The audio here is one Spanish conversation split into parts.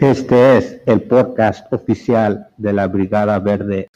Este es el podcast oficial de la Brigada Verde.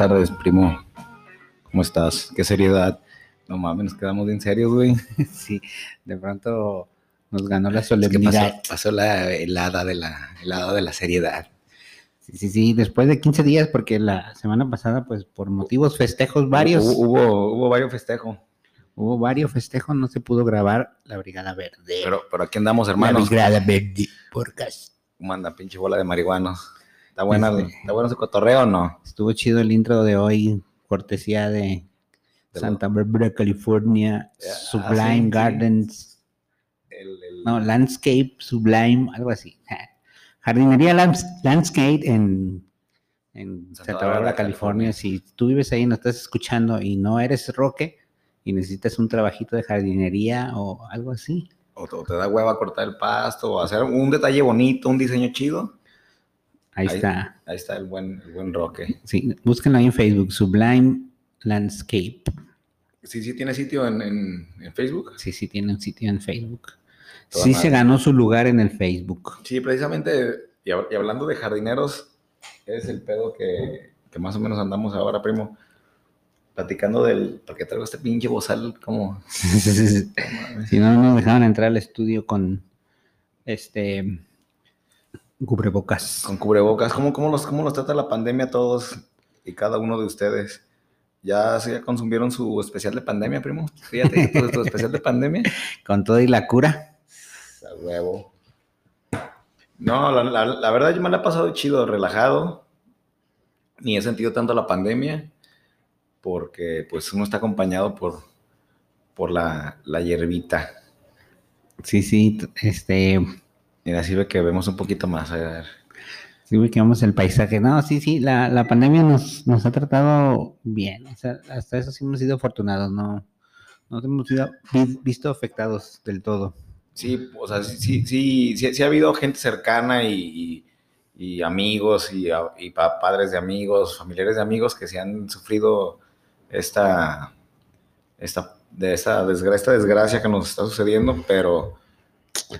Tardes, primo. ¿Cómo estás? ¿Qué seriedad? No mames, nos quedamos bien serios, güey. Sí, de pronto nos ganó la Es que solemnidad. pasó, pasó la helada de la, helada de la seriedad. Sí, sí, sí, después de 15 días, porque la semana pasada, pues por motivos festejos varios, Hubo, hubo, hubo varios festejos. hubo varios festejos, no se pudo grabar la Brigada Verde. Pero, pero aquí andamos, la hermanos. Brigada Verde podcast. ¿Cómo anda, pinche bola de marihuanos? ¿Está buena, Sí. ¿Está bueno su cotorreo o no? Estuvo chido el intro de hoy, cortesía de De Santa Barbara, California, Ah, Sublime sí. Gardens, El- el- no, Landscape Sublime, algo así. Jardinería Lands- Landscape en, en Santa Santa, Bárbara, Bárbara, California. Si tú vives ahí y nos estás escuchando y no eres roque y necesitas un trabajito de jardinería o algo así, o te da hueva cortar el pasto, o hacer un detalle bonito, un diseño chido. Ahí, Ahí- está. Ahí está el buen, el buen roque. Sí, búsquenlo ahí en Facebook, Sublime Landscape. Sí, sí tiene sitio en, en- en Facebook. Sí, sí, tiene un sitio en Facebook. Toda Sí madre. se ganó su lugar en el Facebook. Sí, precisamente, y, hab- y hablando de jardineros, es el pedo que, que más o menos andamos ahora, primo, platicando del, porque traigo este pinche bozal como... si no nos dejaban entrar al estudio con este cubrebocas. con cubrebocas, ¿cómo, cómo, los, ¿cómo los trata la pandemia a todos y cada uno de ustedes? ¿Ya, se- ya consumieron su especial de pandemia, primo? Fíjate, tu, tu especial de pandemia. Con todo y la cura. A huevo. No, la, la- la verdad yo me la he pasado chido, relajado. Ni he sentido tanto la pandemia, porque pues uno está acompañado por, por la, la hierbita. Sí, sí, este, Mira, sirve que vemos un poquito más. A ver. sí ubicamos el paisaje. No, sí, sí, la, la pandemia nos, nos ha tratado bien. O sea, hasta eso sí hemos sido afortunados, no, no hemos sido vi- visto afectados del todo. Sí, o sea, sí, sí, sí, sí, sí ha habido gente cercana y, y- amigos y, y pa- padres de amigos, familiares de amigos que se han sufrido esta, esta, de esta, desgra- esta desgracia que nos está sucediendo, pero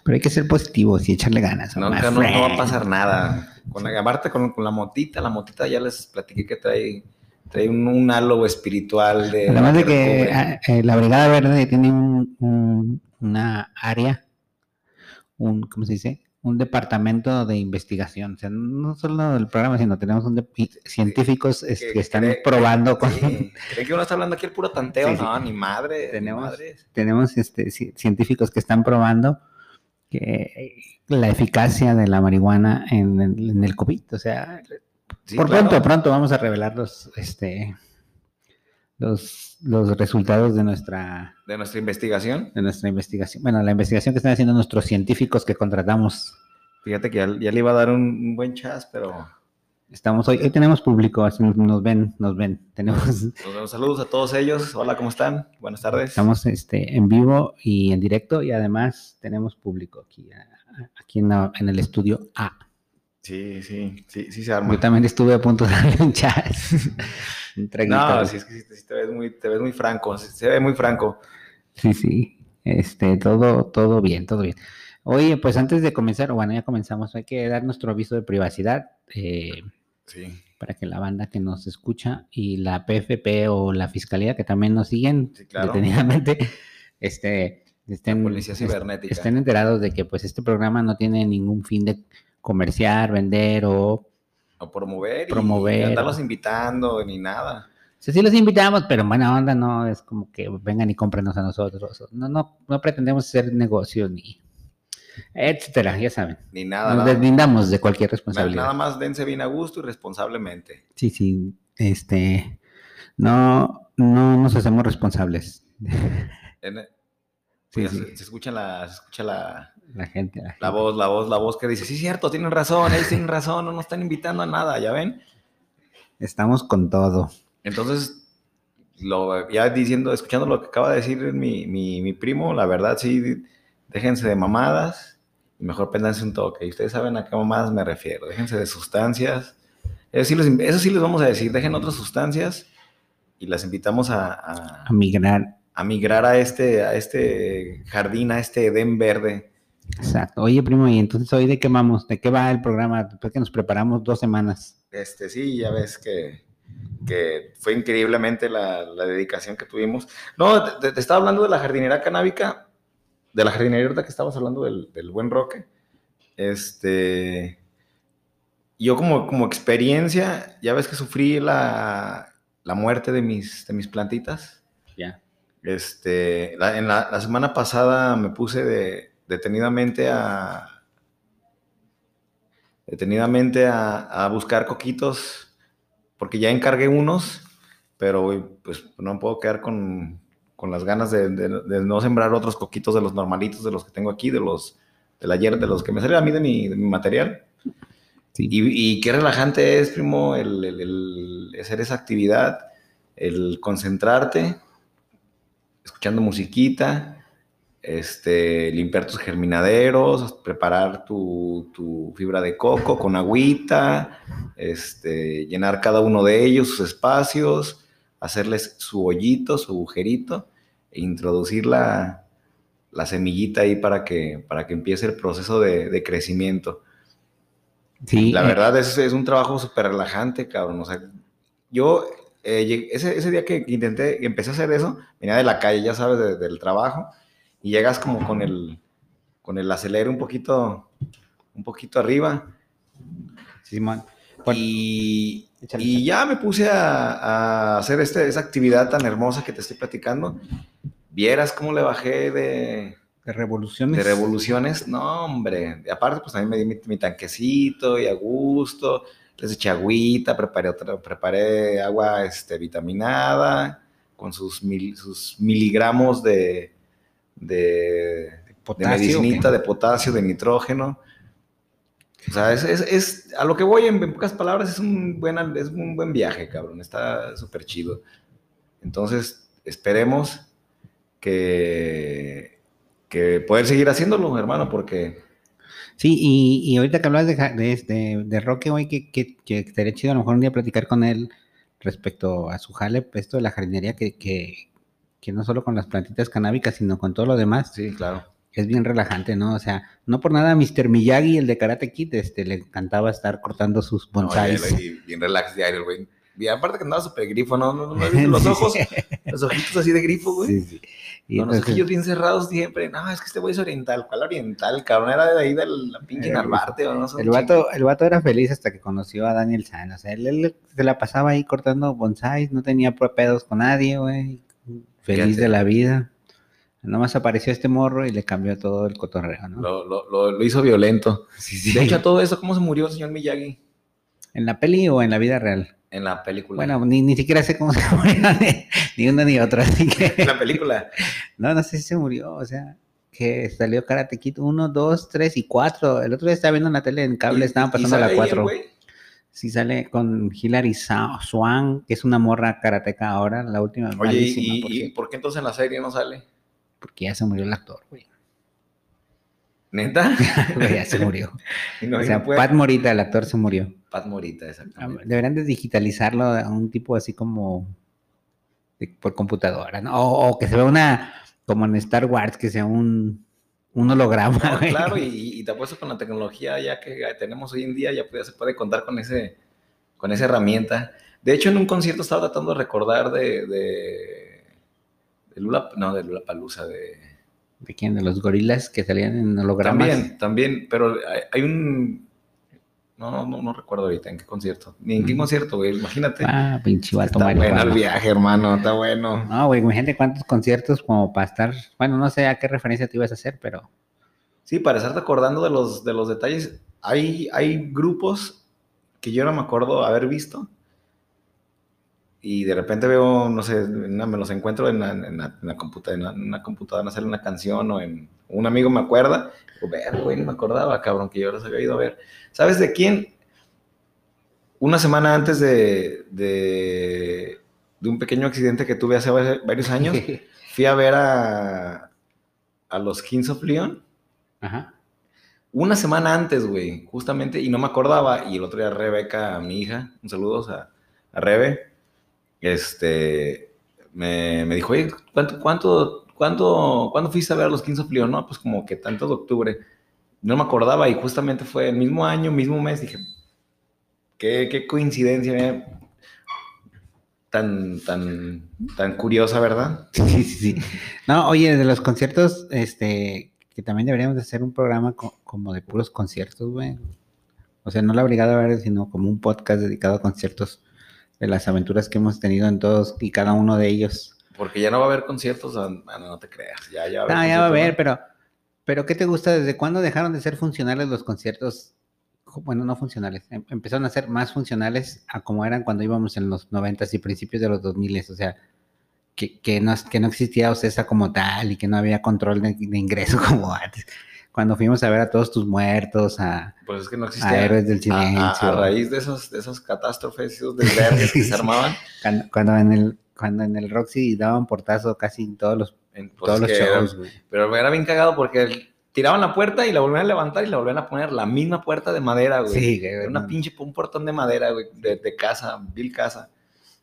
Pero hay que ser positivos y echarle ganas. no, my no, no va a pasar nada. Con la, aparte con, con la motita, la motita ya les platiqué que trae, trae un, un halo espiritual de... Además de que ah, eh, la Brigada Verde tiene un- un- una área, un, ¿cómo se dice? Un departamento de investigación. O sea, no solo del programa, sino tenemos un de- y- científicos que, que están cree- probando con... Sí, ¿Creen que uno está hablando aquí el puro tanteo? Sí, sí. No, ni madre. ni Tenemos- madres. tenemos este, ci- científicos que están probando que, la eficacia de la marihuana en el, en el COVID. O sea, Sí, por claro. pronto, pronto vamos a revelar los, este, los, los resultados de nuestra de nuestra investigación. de nuestra investigación. Bueno, la investigación que están haciendo nuestros científicos que contratamos. Fíjate que ya, ya le iba a dar un, un buen chas, pero Estamos hoy, hoy tenemos público, así nos ven, nos ven. Tenemos, nos saludos a todos ellos. Hola, ¿cómo están? Buenas tardes. estamos este, en vivo y en directo y además tenemos público aquí, aquí en, la- en el estudio A. Sí, sí, sí, sí se arma. Yo también estuve a punto de darle un chat. No, sí, es que sí, te- sí te ves muy, te ves muy franco, se ve muy franco. Sí, sí. Este, todo, todo bien, todo bien. Oye, pues antes de comenzar, bueno, ya comenzamos, hay que dar nuestro aviso de privacidad eh, Sí, para que la banda que nos escucha y la PFP o la fiscalía que también nos siguen Sí, claro. detenidamente, este, estén, est- estén enterados de que pues este programa no tiene ningún fin de comerciar, vender o o promover, y Promover, andarlos o- invitando ni nada. O sea, sí los invitamos, pero en buena onda no es como que vengan y cómprenos a nosotros. No, no, no pretendemos hacer negocio ni etcétera, ya saben. Ni nada. Nos deslindamos de cualquier responsabilidad. nada más dense bien a gusto y responsablemente. Sí, sí, este, no, no nos hacemos responsables. En- Sí, ya sí, Se, se escucha la, se escucha la, la gente. La, la gente. voz, la voz, la voz que dice, sí, cierto, tienen razón, ellos tienen razón, no nos están invitando a nada, ¿ya ven? Estamos con todo. Entonces, lo, ya diciendo, escuchando lo que acaba de decir mi, mi, mi primo, la verdad sí, déjense de mamadas y mejor péndanse un toque. Y ustedes saben a qué mamadas me refiero. Déjense de sustancias. Eso sí, les, eso sí les vamos a decir, dejen otras sustancias y las invitamos a, a- A migrar. a migrar a este, a este jardín, a este Edén verde. Exacto. Oye, primo, y entonces hoy de qué vamos, de qué va el programa, después que nos preparamos dos semanas. Este, sí, ya ves que, que fue increíblemente la, la dedicación que tuvimos. No, te, estaba hablando de la jardinería canábica, de la jardinería ahorita que estabas hablando del, del buen roque. Este, yo como, como experiencia, ya ves que sufrí la, la muerte de mis, de mis plantitas. Ya. Este, la- en la, la semana pasada me puse de, detenidamente a detenidamente a, a buscar coquitos porque ya encargué unos, pero pues no puedo quedar con, con las ganas de, de- de no sembrar otros coquitos de los normalitos de los que tengo aquí, de los del ayer, de los que me salieron a mí de mi, de mi material. Sí. Y, y qué relajante es, primo, el, el- el hacer esa actividad, el concentrarte, escuchando musiquita, este, limpiar tus germinaderos, preparar tu, tu fibra de coco con agüita, este, llenar cada uno de ellos, sus espacios, hacerles su hoyito, su agujerito, introducir la, la semillita ahí para que, para que empiece el proceso de, de crecimiento. Sí. La eh, verdad es, es un trabajo súper relajante, cabrón. O sea, yo eh, llegué- ese, ese día que intenté, que empecé a hacer eso, venía de la calle, ya sabes, de- del trabajo, y llegas como con el, con el acelero un poquito, un poquito arriba, Simón. Y, Échale, y échale. ya me puse a, a hacer este, esa actividad tan hermosa que te estoy platicando. Vieras cómo le bajé de, de revoluciones. de revoluciones, no, hombre. Y aparte, pues también me di mi, mi tanquecito y a gusto. Les eché agüita, preparé, otra, preparé agua este, vitaminada con sus, mil- sus miligramos de, de, de de potasio, de nitrógeno. O sea, es, es- es- a lo que voy en, en pocas palabras, es un, buen, es un buen viaje, cabrón. Está súper chido. Entonces, esperemos que, que poder seguir haciéndolo, hermano, porque Sí, y, y ahorita que hablas de, de, de, de Roque, hoy que, que, que estaría chido a lo mejor un día platicar con él respecto a su jale, pues, esto de la jardinería, que, que, que no solo con las plantitas canábicas, sino con todo lo demás, sí, claro. Es bien relajante, ¿no? O sea, no por nada Mr. Miyagi, el de Karate Kid, este, le encantaba estar cortando sus bonsáis. No, y- y bien relax diario, güey. Y aparte que andaba súper grifo, ¿no? ¿No, no visto los ojos, los ojitos así de grifo, güey. Sí, sí. Y Con los ojillos bien cerrados siempre. No, es que este güey es oriental. ¿Cuál oriental, cabrón? Era de ahí de la pinche Eh, Narvarte o no sé. El vato, el vato era feliz hasta que conoció a Daniel San. O sea, él, él se la pasaba ahí cortando bonsáis, no tenía pedos con nadie, güey. Feliz Fíjate. de la vida. Nomás apareció este morro y le cambió todo el cotorreo, ¿no? Lo, lo, lo, lo hizo violento. Sí, sí. De hecho, todo eso, ¿cómo se murió el señor Miyagi ¿En la peli o en la vida real? en la película? Bueno, ni, ni siquiera sé cómo se murió ni, ni uno ni así que... en la película. No, no sé si se murió, o sea, que salió Karate Kid 1, 2, 3 y 4. El otro día estaba viendo en la tele en cable, estaban pasando la ahí el 4. güey. Sí, sale con Hilary Swan, que es una morra karateca ahora, la última. Oye, malísima, ¿y, por y por qué entonces en la serie no sale? Porque ya se murió el actor, güey. ¿Neta? Güey, ya se murió. No- o sea, no puede- Pat Morita, el actor, se murió. Pat Morita, exactamente. Deberían de digitalizarlo a un tipo así como de- por computadora, ¿no? O, o que se vea una, como en Star Wars, que sea un, un holograma, No, güey. claro, y, y te apuesto con la tecnología ya que tenemos hoy en día, ya, se puede contar con, ese, con esa herramienta. De hecho, en un concierto estaba tratando de recordar de, de, de Lula, no, de Lula Palusa, de... ¿De quién? De los gorilas que salían en hologramas. También, también, pero hay, hay un... No, no, no, no recuerdo ahorita en qué concierto. Ni en qué Mm. concierto, güey, imagínate. Ah, pinche vato está bueno el viaje, hermano, está bueno. No, güey, imagínate cuántos conciertos como para estar. Bueno, no sé a qué referencia te ibas a hacer, pero. Sí, para estarte acordando de los, de los detalles, hay, hay grupos que yo no me acuerdo haber visto y de repente veo, no sé, una- me los encuentro en la, en la- en la computa- en una computadora, en hacer una canción o en un amigo me acuerda, digo, ver, güey, no me acordaba, cabrón, que yo los había ido a ver. ¿Sabes de quién? Una semana antes de, de, de un pequeño accidente que tuve hace va- varios años, fui a ver a, a los Kings of Leon. Ajá. Una semana antes, güey, justamente, y no me acordaba. Y el otro día Rebeca, mi hija, un saludo a, a Rebe, este, me, me dijo, oye, ¿cuánto, cuánto, cuánto, ¿cuándo fuiste a ver a los 15 of? No, pues como que tanto de octubre. No me acordaba y justamente fue el mismo año, mismo mes. Dije, qué, qué coincidencia, eh, tan, tan, tan curiosa, ¿verdad? Sí, sí, sí. No, oye, de los conciertos, este, que también deberíamos de hacer un programa co- como de puros conciertos, güey. O sea, no la brigada verde, sino como un podcast dedicado a conciertos de las aventuras que hemos tenido en todos y cada uno de ellos. Porque ya no va a haber conciertos, ah, no, no te creas, ya, ya No, ya va a ¿no? pero, pero ¿qué te gusta? ¿Desde cuándo dejaron de ser funcionales los conciertos? Bueno, no funcionales. em- Empezaron a ser más funcionales a como eran cuando íbamos en los noventas y principios de los 2000 O sea, que, que, no, que no existía OCESA como tal y que no había control de, de ingreso como antes. Cuando fuimos a ver a todos tus muertos, a, Pues es que no a. Héroes del A- a- Silencio. A, raíz de esas, de esas catástrofes, esos desvergues que se armaban, Cuando, cuando en el, cuando en el Roxy daban portazo casi en todos los, en, pues, todos los shows, güey. pero era bien cagado porque tiraban la puerta y la volvían a levantar y la volvían a poner la misma puerta de madera, güey. Sí, güey, Era una no. pinche, un portón de madera, güey, de, de casa, vil casa.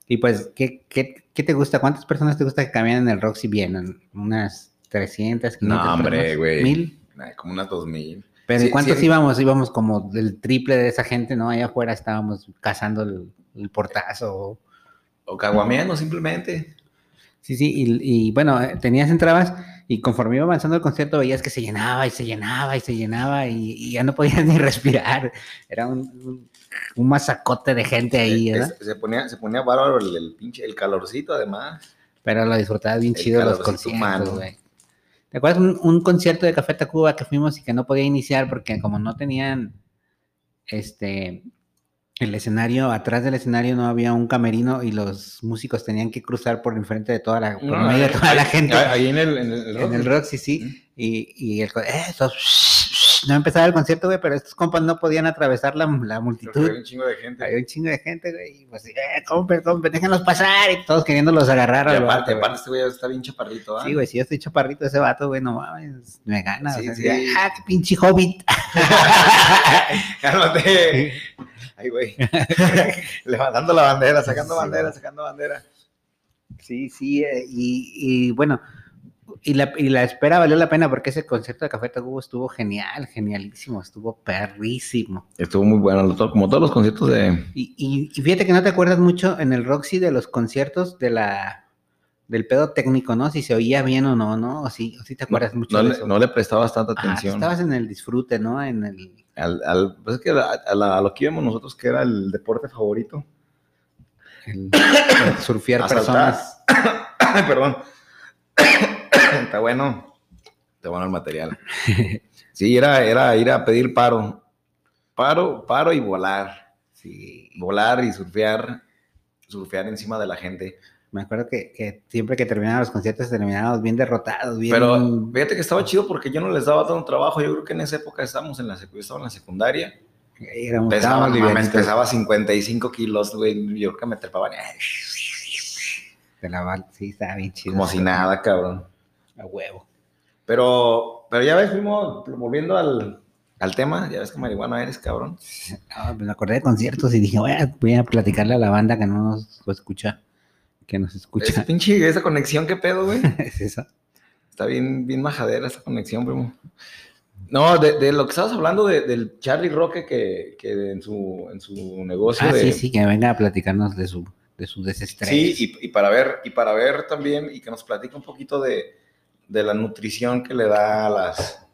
Y pues, ¿qué, qué, qué te gusta? ¿Cuántas personas te gusta que caminen en el Roxy bien? ¿Unas 300, 500 No, hombre, güey. ¿Mil? Como unas dos mil. ¿Pero Sí, ¿y cuántos sí. íbamos? Íbamos como del triple de esa gente, ¿no? Allá afuera estábamos cazando el, el portazo. O caguameando simplemente. Sí, sí, y, y bueno, eh, tenías entrabas y conforme iba avanzando el concierto veías que se llenaba y se llenaba y se llenaba y, y ya no podías ni respirar. Era un, un, un masacote de gente ahí, ¿verdad? es- se, ponía, se ponía bárbaro el, el pinche, el calorcito además. Pero lo disfrutabas bien El chido los conciertos, güey. ¿Te acuerdas un, un concierto de Café Tacuba que fuimos y que no podía iniciar porque como no tenían este el escenario, atrás del escenario no había un camerino y los músicos tenían que cruzar por enfrente de toda la, por No, medio de ahí- toda la gente Ahí en el, en el, en el Roxy, sí. Y, y el, co- eso, no empezaba el concierto, güey, pero estos compas no podían atravesar la, la multitud. había un chingo de gente. Había un chingo de gente, güey, y pues, eh, compren, compren, déjenlos pasar, y todos queriéndolos agarrar. Y aparte, vato, aparte este güey está bien chaparrito, ¿ah? Sí, güey, si yo estoy chaparrito, ese vato, güey, no mames, me gana. Sí, o sea, sí. ah, qué pinche hobbit. Cálmate. Ay, güey. Levantando la bandera, sacando Sí, bandera, sacando bandera. Sí, sí, eh, y, y bueno, y la, y la espera valió la pena porque ese concierto de Café Tacuba estuvo genial, genialísimo, estuvo perrísimo. Estuvo muy bueno, como todos los conciertos de. Y, y, y fíjate que no te acuerdas mucho en el Roxy de los conciertos de la del pedo técnico, ¿no? Si se oía bien o no, ¿no? O sí, o sí te acuerdas mucho no, de le, no le prestabas tanta atención. estabas en el disfrute, ¿no? En el... Al, al- pues es que a, a la- a lo que íbamos nosotros, que era el deporte favorito. el- el surfear personas. Perdón. Está bueno. Está bueno el material. Sí, era, era ir a pedir paro. Paro, paro y volar. Sí. Volar y surfear. Surfear encima de la gente. Me acuerdo que, que siempre que terminaban los conciertos terminábamos bien derrotados, bien... Pero fíjate que estaba chido porque yo no les daba tanto trabajo. Yo creo que en esa época estábamos en la, estaba en la secundaria. éramos- Pesaba, livianitos pesaba 55 kilos, güey. Yo creo que me trepaban de la bal- Sí, estaba bien chido. como si nada, cabrón. A huevo. Pero pero ya ves, fuimos volviendo al, al tema, ya ves que marihuana eres, cabrón. Ah, me acordé de conciertos y dije, voy a, voy a platicarle a la banda que no nos escucha, que nos Esa escucha. pinche, esa conexión, qué pedo, güey. Es eso. Está bien, bien majadera esa conexión, primo. No, de, de lo que estabas hablando de- del Charlie Roque que, que en, su, en su negocio Ah, de... sí, sí, que venga a platicarnos de su, de su desestrés. Sí, y, y para ver, y para ver también, y que nos platique un poquito de, de la nutrición que le da a las,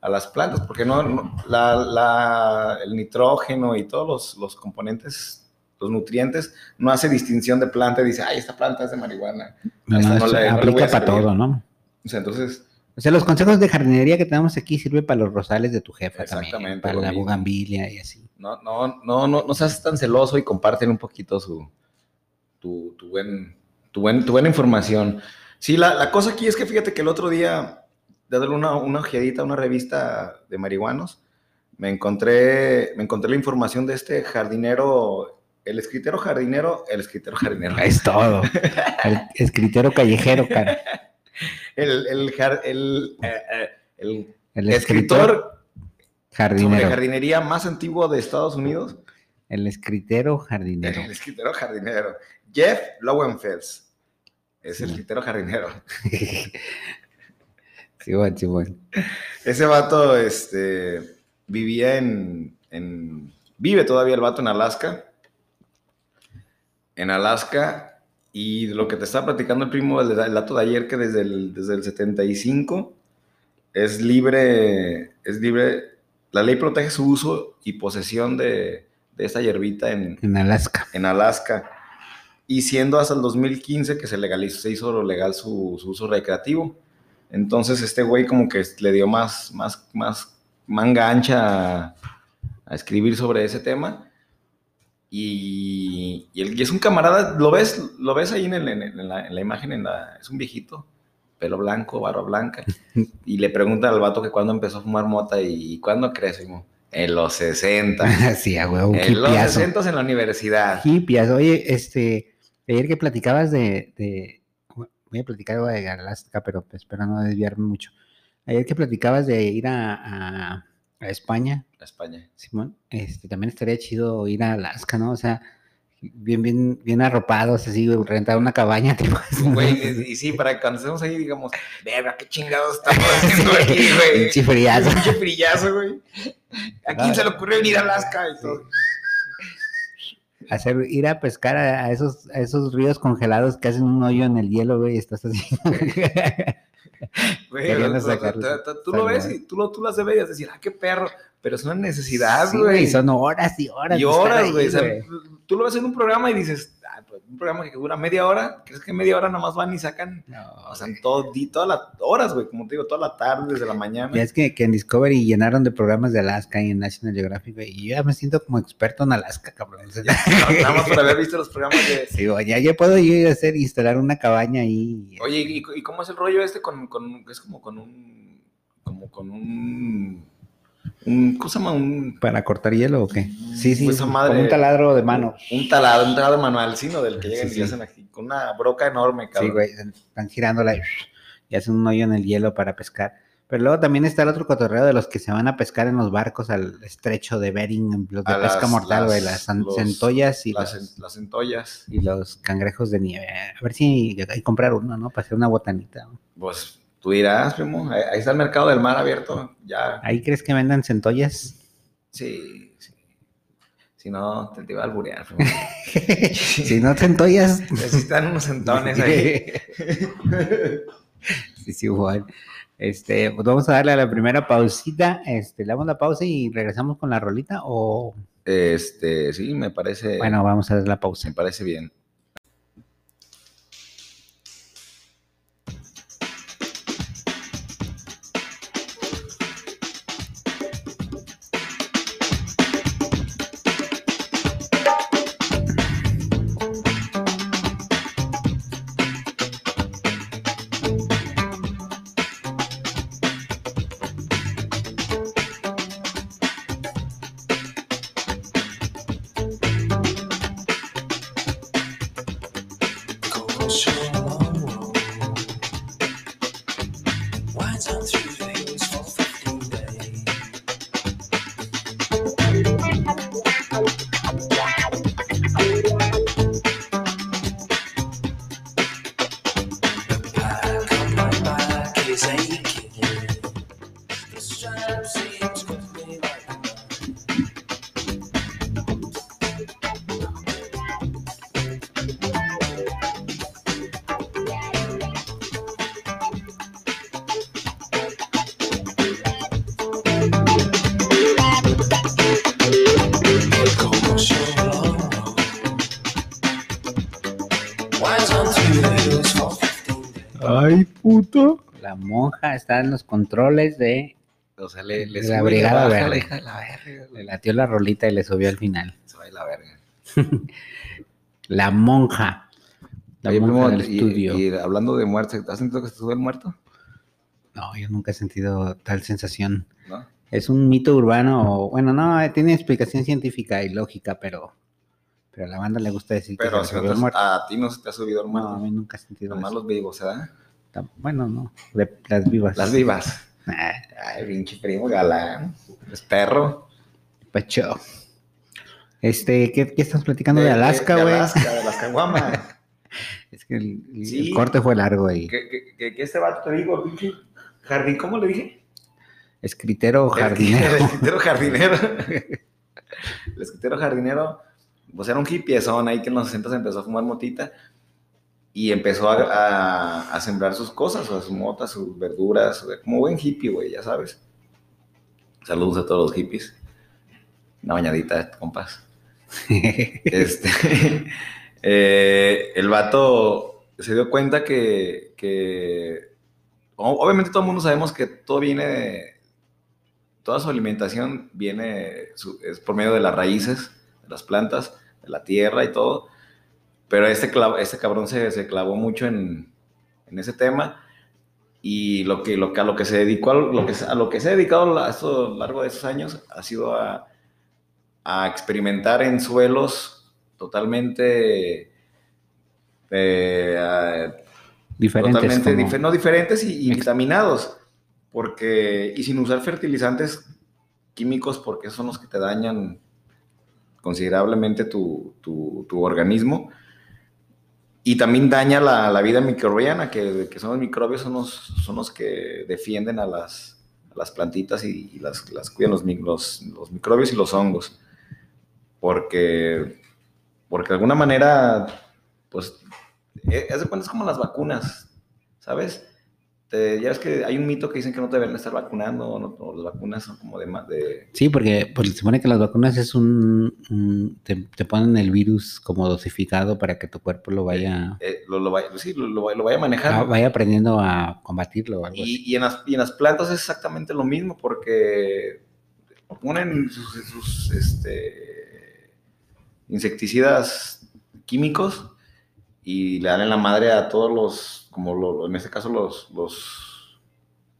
a las plantas, porque no, no- la, la- el nitrógeno y todos los, los componentes, los nutrientes, no hace distinción de planta y dice, ay, esta planta es de marihuana. No, no, no le- aplica para todo, ¿no? O sea, entonces, O sea, los consejos de jardinería que tenemos aquí sirven para los rosales de tu jefa también, Exactamente, para lo la bugambilia y así. no, no, no, no, no seas tan celoso y comparten un poquito su, tu, tu, buen, tu, buen, tu buena información. Sí, la, la cosa aquí es que fíjate que el otro día, dándole una, una ojeadita a una revista de marihuanos, me encontré, me encontré la información de este jardinero, el escritero jardinero, el escritero jardinero, Es todo. El escritero callejero, cara. el, el, eh, eh, el El escritor sobre jardinero. jardinería más antiguo de Estados Unidos. El escritero jardinero. El escritero jardinero. Jeff Lowenfels. Es el escritero jardinero. sí, bueno, sí, bueno. Ese vato este, vivía en, en- Vive todavía el vato en Alaska. En Alaska. Y lo que te estaba platicando el primo, el, el dato de ayer, que desde el, desde el 75 es libre. Es libre. La ley protege su uso y posesión de, de esta hierbita en, En Alaska. en Alaska. Y siendo hasta el 2015 que se legalizó, se hizo legal su, su uso recreativo. Entonces este güey como que le dio más, más, más manga ancha a, a escribir sobre ese tema. Y, y, él- y es un camarada, lo ves, lo ves ahí en, el- en- la, en la imagen, en la- es un viejito, pelo blanco, barba blanca. Y le pregunta al vato que cuándo empezó a fumar mota y, cuándo crees, Primo? En los 60. sí, a huevo, En los hipiazo. 60 en la universidad. Hipias. Oye, este, ayer que platicabas de, de- voy a platicar algo de Alaska, pero pues, espero no desviarme mucho. Ayer que platicabas de ir a, a- a España, a España. Simón, este, también estaría chido ir a Alaska, ¿no? O sea, bien, bien, bien arropados, así, güey, rentar una cabaña, tipo. Güey, y, y sí, para que cuando estemos ahí digamos, verga, qué chingados estamos haciendo aquí, güey. Pinche friazo. Pinche frillazo, güey. ¿A quién se le ocurrió venir a Alaska y todo? Hacer, ir a pescar a, a esos, a esos ríos congelados que hacen un hoyo en el hielo, güey, y estás así. Güey, sacarle tú- tú- lo ves y tú lo, tú las deberías decir, ah, qué perro, pero es una necesidad, Sí, güey. Son horas y horas. y horas, güey. o sea, tú lo ves en un programa y dices, ah, pues, un programa que dura media hora, ¿crees que media hora nomás van y sacan? No, O sea, todo, todas las horas, güey, como te digo, toda la tarde, desde la mañana. Ya es que, que en Discovery llenaron de programas de Alaska y en National Geographic, güey, y yo ya me siento como experto en Alaska, cabrón. Nada más por haber visto los programas de... sí, güey, ya, ya puedo yo ir a hacer, instalar una cabaña ahí. Oye, ¿y, y cómo es el rollo este con, con- es como con un, como con un, un, ¿cómo se llama? Un, ¿Para cortar hielo o qué? Sí, sí, Pues madre- como un taladro de mano. un talado, un talado manual, sino del que llegan Sí, y sí. hacen aquí, con una broca enorme, Sí, cabrón. güey, están girándola y, y hacen un hoyo en el hielo para pescar. Pero luego también está el otro cotorreo de los que se van a pescar en los barcos al estrecho de Bering, los de A pesca las- mortal, güey, las- las san- los- centollas y, las, los, las centollas, y los cangrejos de nieve. A ver si hay que comprar uno, ¿no? Para hacer una botanita. pues tú dirás, primo, ahí, está el mercado del mar abierto, ya, ¿Ahí crees que vendan centollas? sí, sí. Si no, te, te iba a alburear, primo. si no centollas. Necesitan unos centones ahí. sí, sí, igual. Este, pues vamos a darle a la primera pausita. Este, le damos la pausa y regresamos con la rolita. O Este, sí, me parece, bueno, vamos a dar la pausa. me parece bien. Está en los controles de. O sea, le, le De la Brigada la hija de la verga. Le latió la rolita y le subió al final. Se va la verga. La monja. La Oye, monja primo, del y- estudio. Y, hablando de muerte, ¿has sentido que se sube el muerto? No, yo nunca he sentido tal sensación. ¿No? Es un mito urbano, bueno, no, eh, tiene explicación científica y lógica, pero, pero a la banda le gusta decir Pero que si se no subió te- el muerto. a ti no se te ha subido el no, muerto. a mí nunca he sentido Nomás los vivos, ¿verdad? Tam- Bueno, no, de las vivas. Las vivas. Ay, pinche primo galán. Es perro. Pacho. Este, ¿qué, qué estás platicando de, Alaska, de güey? Alaska, de las caguamas. Es que el, corte fue largo ahí. que, que, que este vato te digo, pinche jardín, ¿cómo le dije? Escritero jardinero. El escritero jardinero. El escritero jardinero, pues era un hippiezón ahí que en los 60 empezó a fumar motita y empezó a, a- a sembrar sus cosas, o sus motas, sus verduras, o sea, como buen hippie, güey, ya sabes. Saludos a todos los hippies. Una bañadita, compas. Este, eh, el vato se dio cuenta que, que obviamente todo el mundo sabemos que todo viene, de- toda su alimentación viene su- es por medio de las raíces, de las plantas, de la tierra y todo, pero este, este cabrón se, se clavó mucho en, en ese tema y lo que, lo que, a lo que se dedicó, a lo que, a lo que se ha dedicado a lo largo de esos años ha sido a, a experimentar en suelos totalmente eh, a- Diferentes. totalmente como- no diferentes y, y porque y sin usar fertilizantes químicos porque esos son los que te dañan considerablemente tu, tu- tu organismo y también daña la, la vida microbiana que, que son los microbios son los, son los que defienden a las, las plantitas y, las, las cuidan los, los, los microbios y los hongos porque porque de alguna manera pues eh, es como las vacunas, ¿sabes? Te- ya ves que hay un mito que dicen que no te deben estar vacunando, o, no- o las vacunas son como de... ma- de Sí, porque pues, se supone que las vacunas es un... un- te, te ponen el virus como dosificado para que tu cuerpo lo vaya, eh, lo, lo vaya, sí, lo, lo vaya- manejar. ah, vaya aprendiendo a combatirlo o algo así. Y, y en las, y en las plantas es exactamente lo mismo, porque ponen sus, sus, este, insecticidas químicos y le dan en la madre a todos los, como lo- en este caso los, los,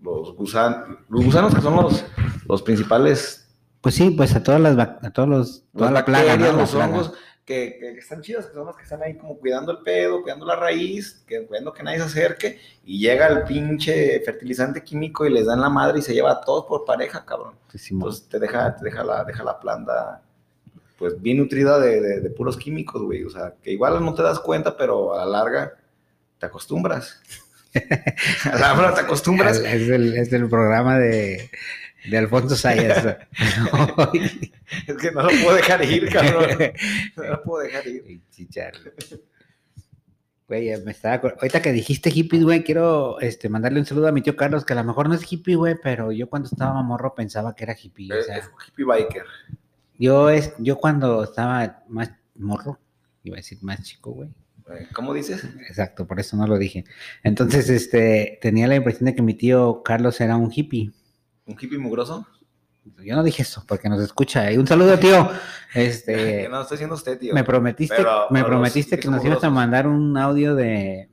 los, gusanos, los gusanos que son los, los principales, Pues sí, pues a todas las a todos los toda las la los plaga. hongos, que, que están chidos, que son los que están ahí como cuidando el pedo, cuidando la raíz, que, cuidando que nadie se acerque, y llega el pinche fertilizante químico y les dan la madre y se lleva a todos por pareja, cabrón. Sí. Entonces te deja, te deja, la, deja la planta pues bien nutrida de, de- de puros químicos, güey. O sea, que igual no te das cuenta, pero a la larga te acostumbras. a la larga te acostumbras. Es del, es del programa de, de Alfonso Sayas. Es que no lo puedo dejar ir, cabrón. No lo puedo dejar ir. Charlie. Güey, me estaba Ahorita que dijiste hippies, güey, quiero este, mandarle un saludo a mi tío Carlos, que a lo mejor no es hippie, güey, pero yo cuando estaba morro pensaba que era hippie. O Es, sea, es un hippie biker. Yo, es, yo cuando estaba más morro, iba a decir más chico, güey. Eh, ¿Cómo dices? Exacto, por eso no lo dije. Entonces, este, tenía la impresión de que mi tío Carlos era un hippie. ¿Un hippie mugroso? Yo no dije eso, porque nos escucha. Y un saludo, tío. Este, no, estoy diciendo usted, tío. me prometiste, Pero- me prometiste que nos ibas a mandar un audio de,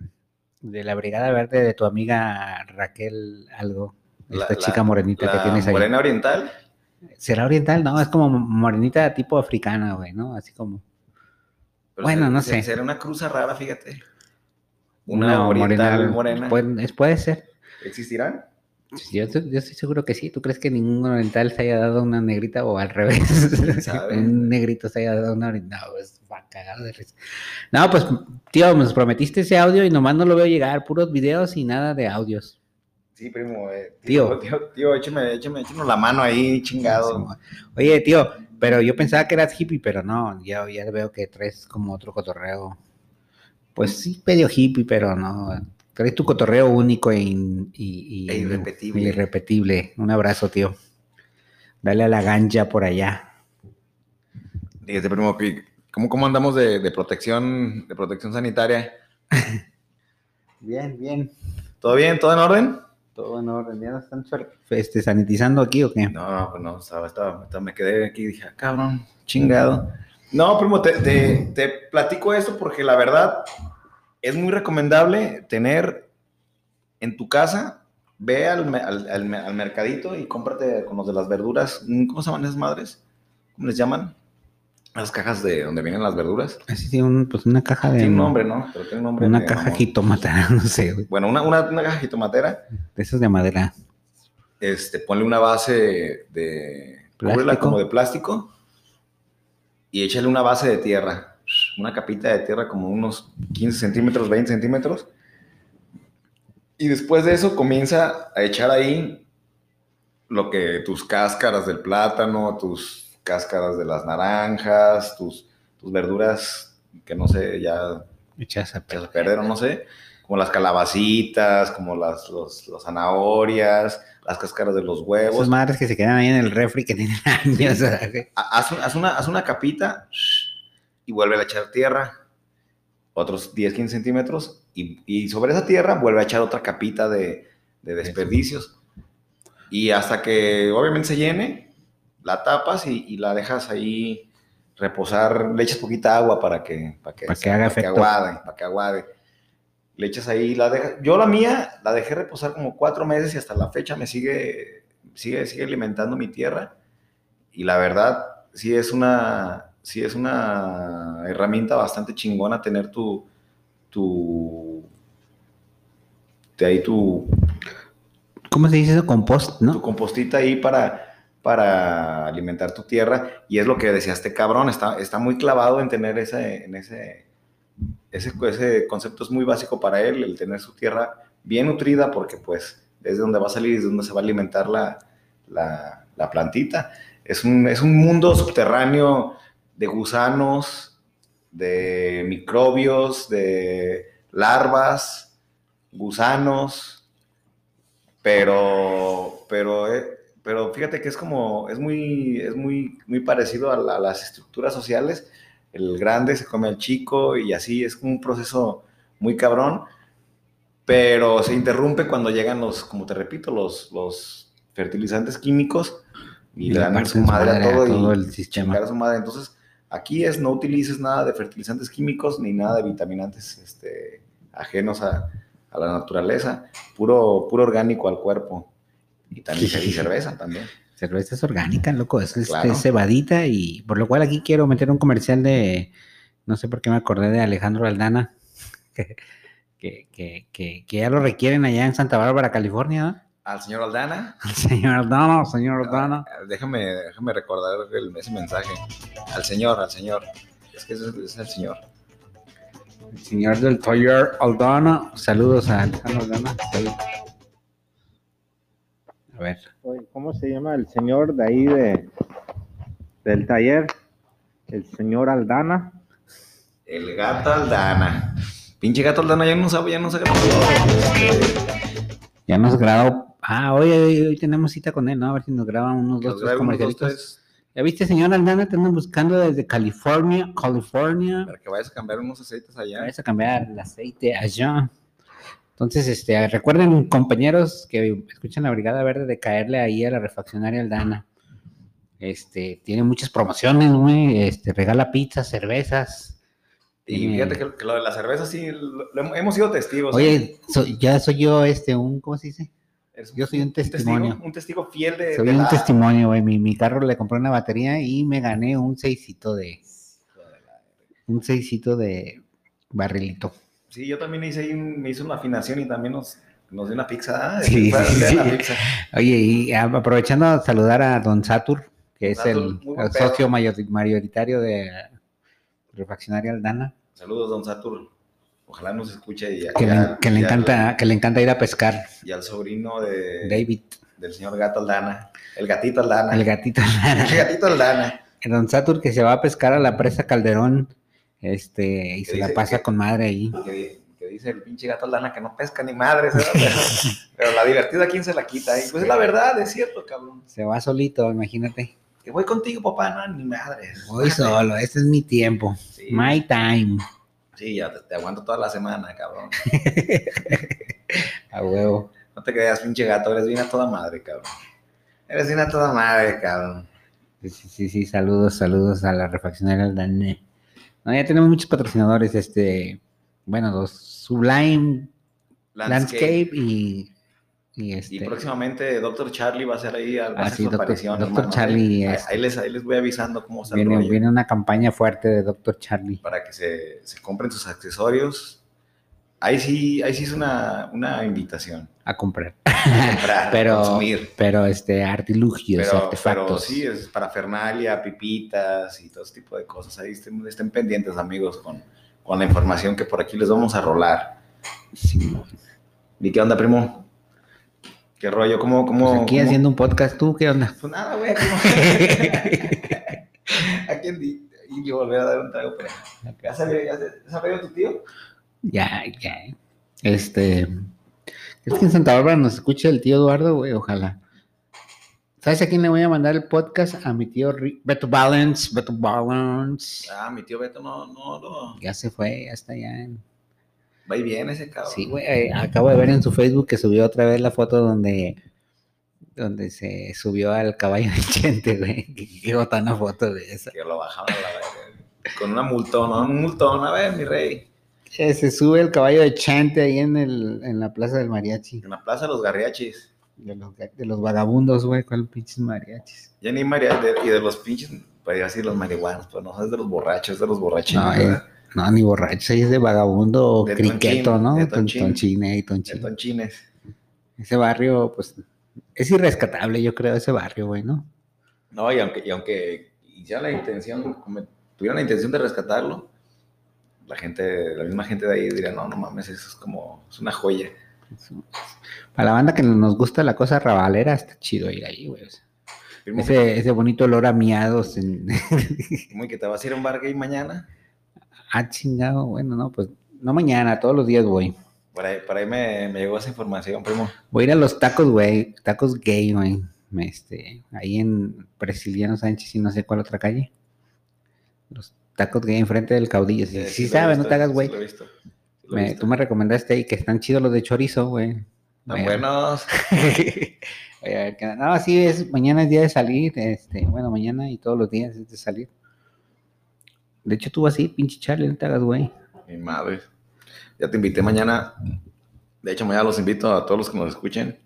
de la Brigada Verde de tu amiga Raquel algo. Esta la- chica morenita que tienes ahí. Morena oriental. ¿Será oriental? No, es como morenita tipo africana, güey, ¿no? Así como. pero Bueno, se- no sé. Será una cruza rara, fíjate. Una, oriental morena. Puede, ser. ¿Existirán? Yo, estoy- yo estoy seguro que sí. ¿Tú crees que ningún oriental se haya dado una negrita o al revés? Un negrito se haya dado una oriental. No, es va cagado de risa. No, pues, tío, nos prometiste ese audio y nomás no lo veo llegar. Puros videos y nada de audios. Sí, primo. eh, tío, tío, tío, écheme, écheme, échenos la mano ahí, chingado. Oye, tío, pero yo pensaba que eras hippie, pero no, ya, ya veo que traes como otro cotorreo. Pues sí, medio hippie, pero no. Traes tu cotorreo único e, in- y, y- E irrepetible. y irrepetible. Un abrazo, tío. Dale a la ganja por allá. Fíjate, primo, ¿cómo, cómo andamos de, de protección, de protección sanitaria? Bien, bien. ¿Todo bien? ¿Todo en orden? Todo en orden. ¿Ya no están este, sanitizando aquí o qué? No, no, pues no, estaba, estaba, estaba- me quedé aquí y dije, ah, cabrón, chingado. No, primo, te, te- te platico esto porque la verdad es muy recomendable tener en tu casa, ve al, me- al- al al mercadito y cómprate con los de las verduras, ¿cómo se llaman esas madres? ¿Cómo les llaman? Las cajas de donde vienen las verduras. Así sí, un, pues una caja de. Tiene un nombre, ¿no? Pero tiene un nombre. Una de caja mamón. jitomatera, no sé, güey. Bueno, una, una, una caja jitomatera. De esas de madera. este, ponle una base de, como de plástico y échale una base de tierra, una capita de tierra como unos 15 centímetros, 20 centímetros. Y después de eso comienza a echar ahí lo que tus cáscaras del plátano, tus cáscaras de las naranjas, tus, tus verduras que no sé, ya perder o no sé, como las calabacitas, como las los, los zanahorias, las cáscaras de los huevos. Esas madres que se quedan ahí en el refri que tienen años. Haz, haz una, haz una capita y vuelve a echar tierra, otros 10, 15 centímetros, y, y sobre esa tierra vuelve a echar otra capita de, de desperdicios. Y hasta que obviamente se llene, la tapas y, y la dejas ahí reposar, le echas poquita agua para que, para que, Para que haga para que efecto. aguade, para que aguade. Le echas ahí, la dejas. Yo la mía la dejé reposar como cuatro meses y hasta la fecha me sigue, sigue, sigue alimentando mi tierra. Y la verdad, sí es una, sí es una herramienta bastante chingona tener tu, tu, de ahí tu, ¿Cómo se dice eso? Compost, tu ¿no? compostita ahí para, para alimentar tu tierra. Y es lo que decía este cabrón, está, está muy clavado en tener ese, en ese, ese, ese concepto es muy básico para él, el tener su tierra bien nutrida, porque pues es de donde va a salir y es de donde se va a alimentar la, la, la plantita. Es un, es un mundo subterráneo de gusanos, de microbios, de larvas, gusanos, pero, pero, eh, pero fíjate que es como, es muy, es muy, muy parecido a, la- a las estructuras sociales. El grande se come al chico y así es como un proceso muy cabrón, pero se interrumpe cuando llegan los, como te repito, los, los fertilizantes químicos y, Y le dan su madre a todo, y el sistema. a su madre. Entonces, aquí es no utilices nada de fertilizantes químicos ni nada de vitaminantes este, ajenos a, a la naturaleza, puro, puro orgánico al cuerpo. Y también y cerveza también. Cerveza es orgánica, loco. Es, es- Claro. es cebadita y por lo cual aquí quiero meter un comercial de, no sé por qué me acordé de Alejandro Aldana, que, que, que, que- ya lo requieren allá en Santa Bárbara, California, ¿no? Al señor Aldana, El señor Aldana, señor Aldana. ah, déjame, déjame recordar el- ese mensaje. Al señor, al señor. Es que es, el señor. El señor del taller Aldana. Saludos a Alejandro Aldana. Salud. A ver. ¿Cómo se llama el señor de ahí de, del taller? El señor Aldana. El gato Aldana. Pinche gato Aldana ya no sabe, ya no sabe. Ya nos grabó. Ah, hoy, hoy, hoy tenemos cita con él, ¿no? A ver si nos graban unos dos, tres comercialitos. ¿Ya viste, señor Aldana? Te andan buscando desde California, California. Para que vayas a cambiar unos aceites allá. Vayas a cambiar el aceite allá. Entonces, este, recuerden, compañeros que escuchan la Brigada Verde, de caerle ahí a la refaccionaria Aldana. Este, tiene muchas promociones, güey. Este, regala pizzas, cervezas. Y fíjate que, que lo de la cerveza sí, lo- lo hemos- sido testigos. ¿eh? Oye, soy- ya soy yo, este, un, ¿cómo se dice? Yo soy un testimonio. testigo, un testigo fiel de. Soy de un la- testimonio, güey. Mi, mi carro le compré una batería y me gané un seisito de, un seisito de barrilito. Sí, yo también hice ahí un- me hice una afinación y también nos, nos dio una pizza. ah, Sí, sí, sí. pizza. Oye, y a- aprovechando a saludar a Don Satur, que es Satur, el, socio mayoritario de Refaccionaria Aldana. Saludos, don Satur. Ojalá nos escuche y, Que, le, encanta, que le encanta ir a pescar. y al sobrino de, David, del señor Gato Aldana. El gatito Aldana. el gatito. El gatito Aldana. El Don Satur que se va a pescar a la presa Calderón. Este, y se la pasa que- con madre ahí. Que, que dice el pinche gato Aldana que no pesca ni madre. Pero, pero la divertida, ¿quién se la quita? Y pues es la verdad, es cierto, cabrón. Se va solito, imagínate. Que voy contigo, papá. No, ni madre. Voy solo, este es mi tiempo. Sí, My time. sí, ya te, te aguanto toda la semana, cabrón. A huevo. No te creas, pinche gato. Eres bien a toda madre, cabrón. Eres bien a toda madre, cabrón. Sí, sí, sí, saludos, saludos a la refaccionaria Aldane. No, ya tenemos muchos patrocinadores, este, bueno, los Sublime Landscape, y, y este. Y próximamente Dr. Charlie va a ser ahí, va a Ah, sí, hermano. Charlie, Ahí, este. ahí les, ahí les voy avisando cómo el viene, viene una campaña fuerte de Dr. Charlie para que se, se compren sus accesorios. Ahí sí, ahí sí es una, una invitación. a comprar. a comprar, a Pero, consumir. pero este, artilugios, Pero, pero artefactos. sí, es parafernalia, pipitas y todo ese tipo de cosas. Ahí estén, estén pendientes, amigos, con, con la información que por aquí les vamos a rolar. Sí. ¿Y qué onda, primo? ¿Qué rollo? ¿Cómo, cómo, Pues aquí cómo- haciendo un podcast, ¿tú qué onda? Pues nada, güey. ¿A quién di? Y yo volver a dar un trago, pero... ¿Ya salió, ya salió tu tío? Ya, ya. Este. ¿Crees que en Santa Bárbara nos escucha el tío Eduardo, güey? Ojalá. ¿Sabes a quién le voy a mandar el podcast? A mi tío Ri- Beto Balance. Beto Balance. Ah, mi tío Beto no, no, no. Ya se fue, ya está en- Va y viene ese cabrón. Sí, güey. eh, Acabo de ver en su Facebook que subió otra vez la foto donde. Donde se subió al caballo de Chente, güey. Qué, botana foto, güey. esa. Que lo bajaron a la verga. Con una multón, ¿no? Un multón, a ver, mi rey. Eh, se sube el caballo de Chente ahí en, el, en la plaza del mariachi. En la plaza de los garriachis. De los, de los vagabundos, güey. ¿Cuál pinches mariachis? Ya ni de- y de los pinches, pues así los marihuanos, pues no, es de los borrachos, es de los borrachinos. No, ¿verdad? No, ni borracho, ahí es de vagabundo, De criqueto, ¿no? de. Tonchine y De Tonchín. tonchines. Ese barrio, pues, es irrescatable, yo creo, ese barrio, güey, ¿no? No, y aunque, y aunque hiciera la intención, como tuvieran la intención de rescatarlo, la gente, la misma gente de ahí diría, no, no mames, eso es como, es una joya. Para la banda que nos gusta la cosa rabalera, está chido ir ahí, güey. ese, ese bonito olor a miados en... ¿cómo que te vas a ir a un bar gay mañana? ah, chingado, bueno, no, pues, no mañana, todos los días voy. Por ahí, por ahí me, me llegó esa información, primo. Voy a ir a los tacos, güey, tacos gay, güey. Este, ahí en Presiliano Sánchez y no sé cuál otra calle. Los tacos gay enfrente del caudillo. Si Eh, sí, he sabes, no te hagas, güey. tú me recomendaste ahí que están chidos los de chorizo, güey. Bueno. buenos. Oye, a ver qué- No, sí, es, mañana es día de salir. Este, bueno, mañana y todos los días es de salir. De hecho, tú así, pinche Charlie, no te hagas, güey. Mi madre. Ya te invité mañana. De hecho, mañana los invito a todos los que nos escuchen.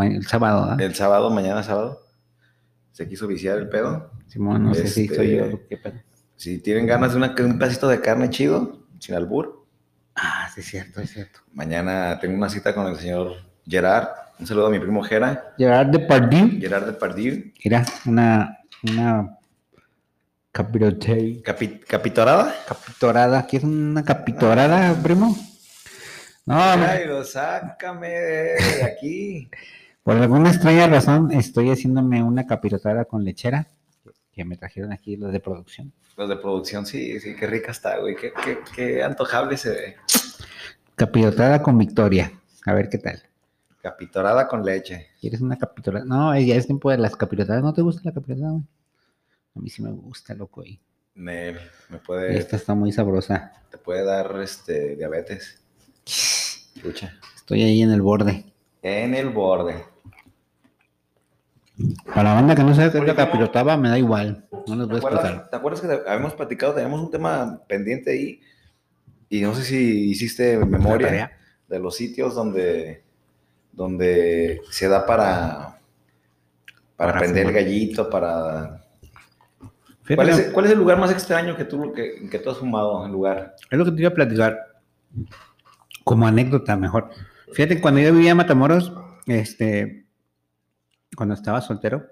El sábado, ¿ah? El sábado, mañana sábado. Se quiso viciar el pedo. Simón, no sé si Este- soy yo. ¿qué pedo? Si tienen ganas de una- un pedacito de carne chido, sin albur, Ah, sí, es cierto, es cierto. mañana tengo una cita con el señor Gerard. Un saludo a mi primo Gera, Gerard Depardieu. Gerard de Pardieu. Mira, una, una capirote- Capi- ¿Capitorada? capitorada. ¿Quieres una capitorada, primo? No, no, Ay, lo sácame de aquí. por alguna extraña razón estoy haciéndome una capirotada con lechera que me trajeron aquí los de producción. Los de producción, sí, sí, qué rica está, güey. Qué, qué, qué antojable se ve. Capirotada con Victoria. A ver qué tal. Capitorada con leche. ¿Quieres una capirotada? No, ya es tiempo de las capirotadas. ¿No te gusta la capirotada, güey? A mí sí me gusta, loco. Y Me, me puede, esta está muy sabrosa. te puede dar este, diabetes. Escucha. Estoy ahí en el borde. En el borde. Para la banda que no sabe qué es capirotada, me da igual. No les voy ¿Te a explicar. acuerdas, ¿Te acuerdas que habíamos platicado? Teníamos un tema pendiente ahí. Y no sé si hiciste memoria de los sitios donde, donde se da para, para, Para prender el gallito, para... Fíjate ¿Cuál que- es, cuál es el lugar más extraño que tú, que, que tú has fumado en lugar? Es lo que te iba a platicar. Como anécdota, mejor. Fíjate, cuando yo vivía en Matamoros, este, cuando estaba soltero,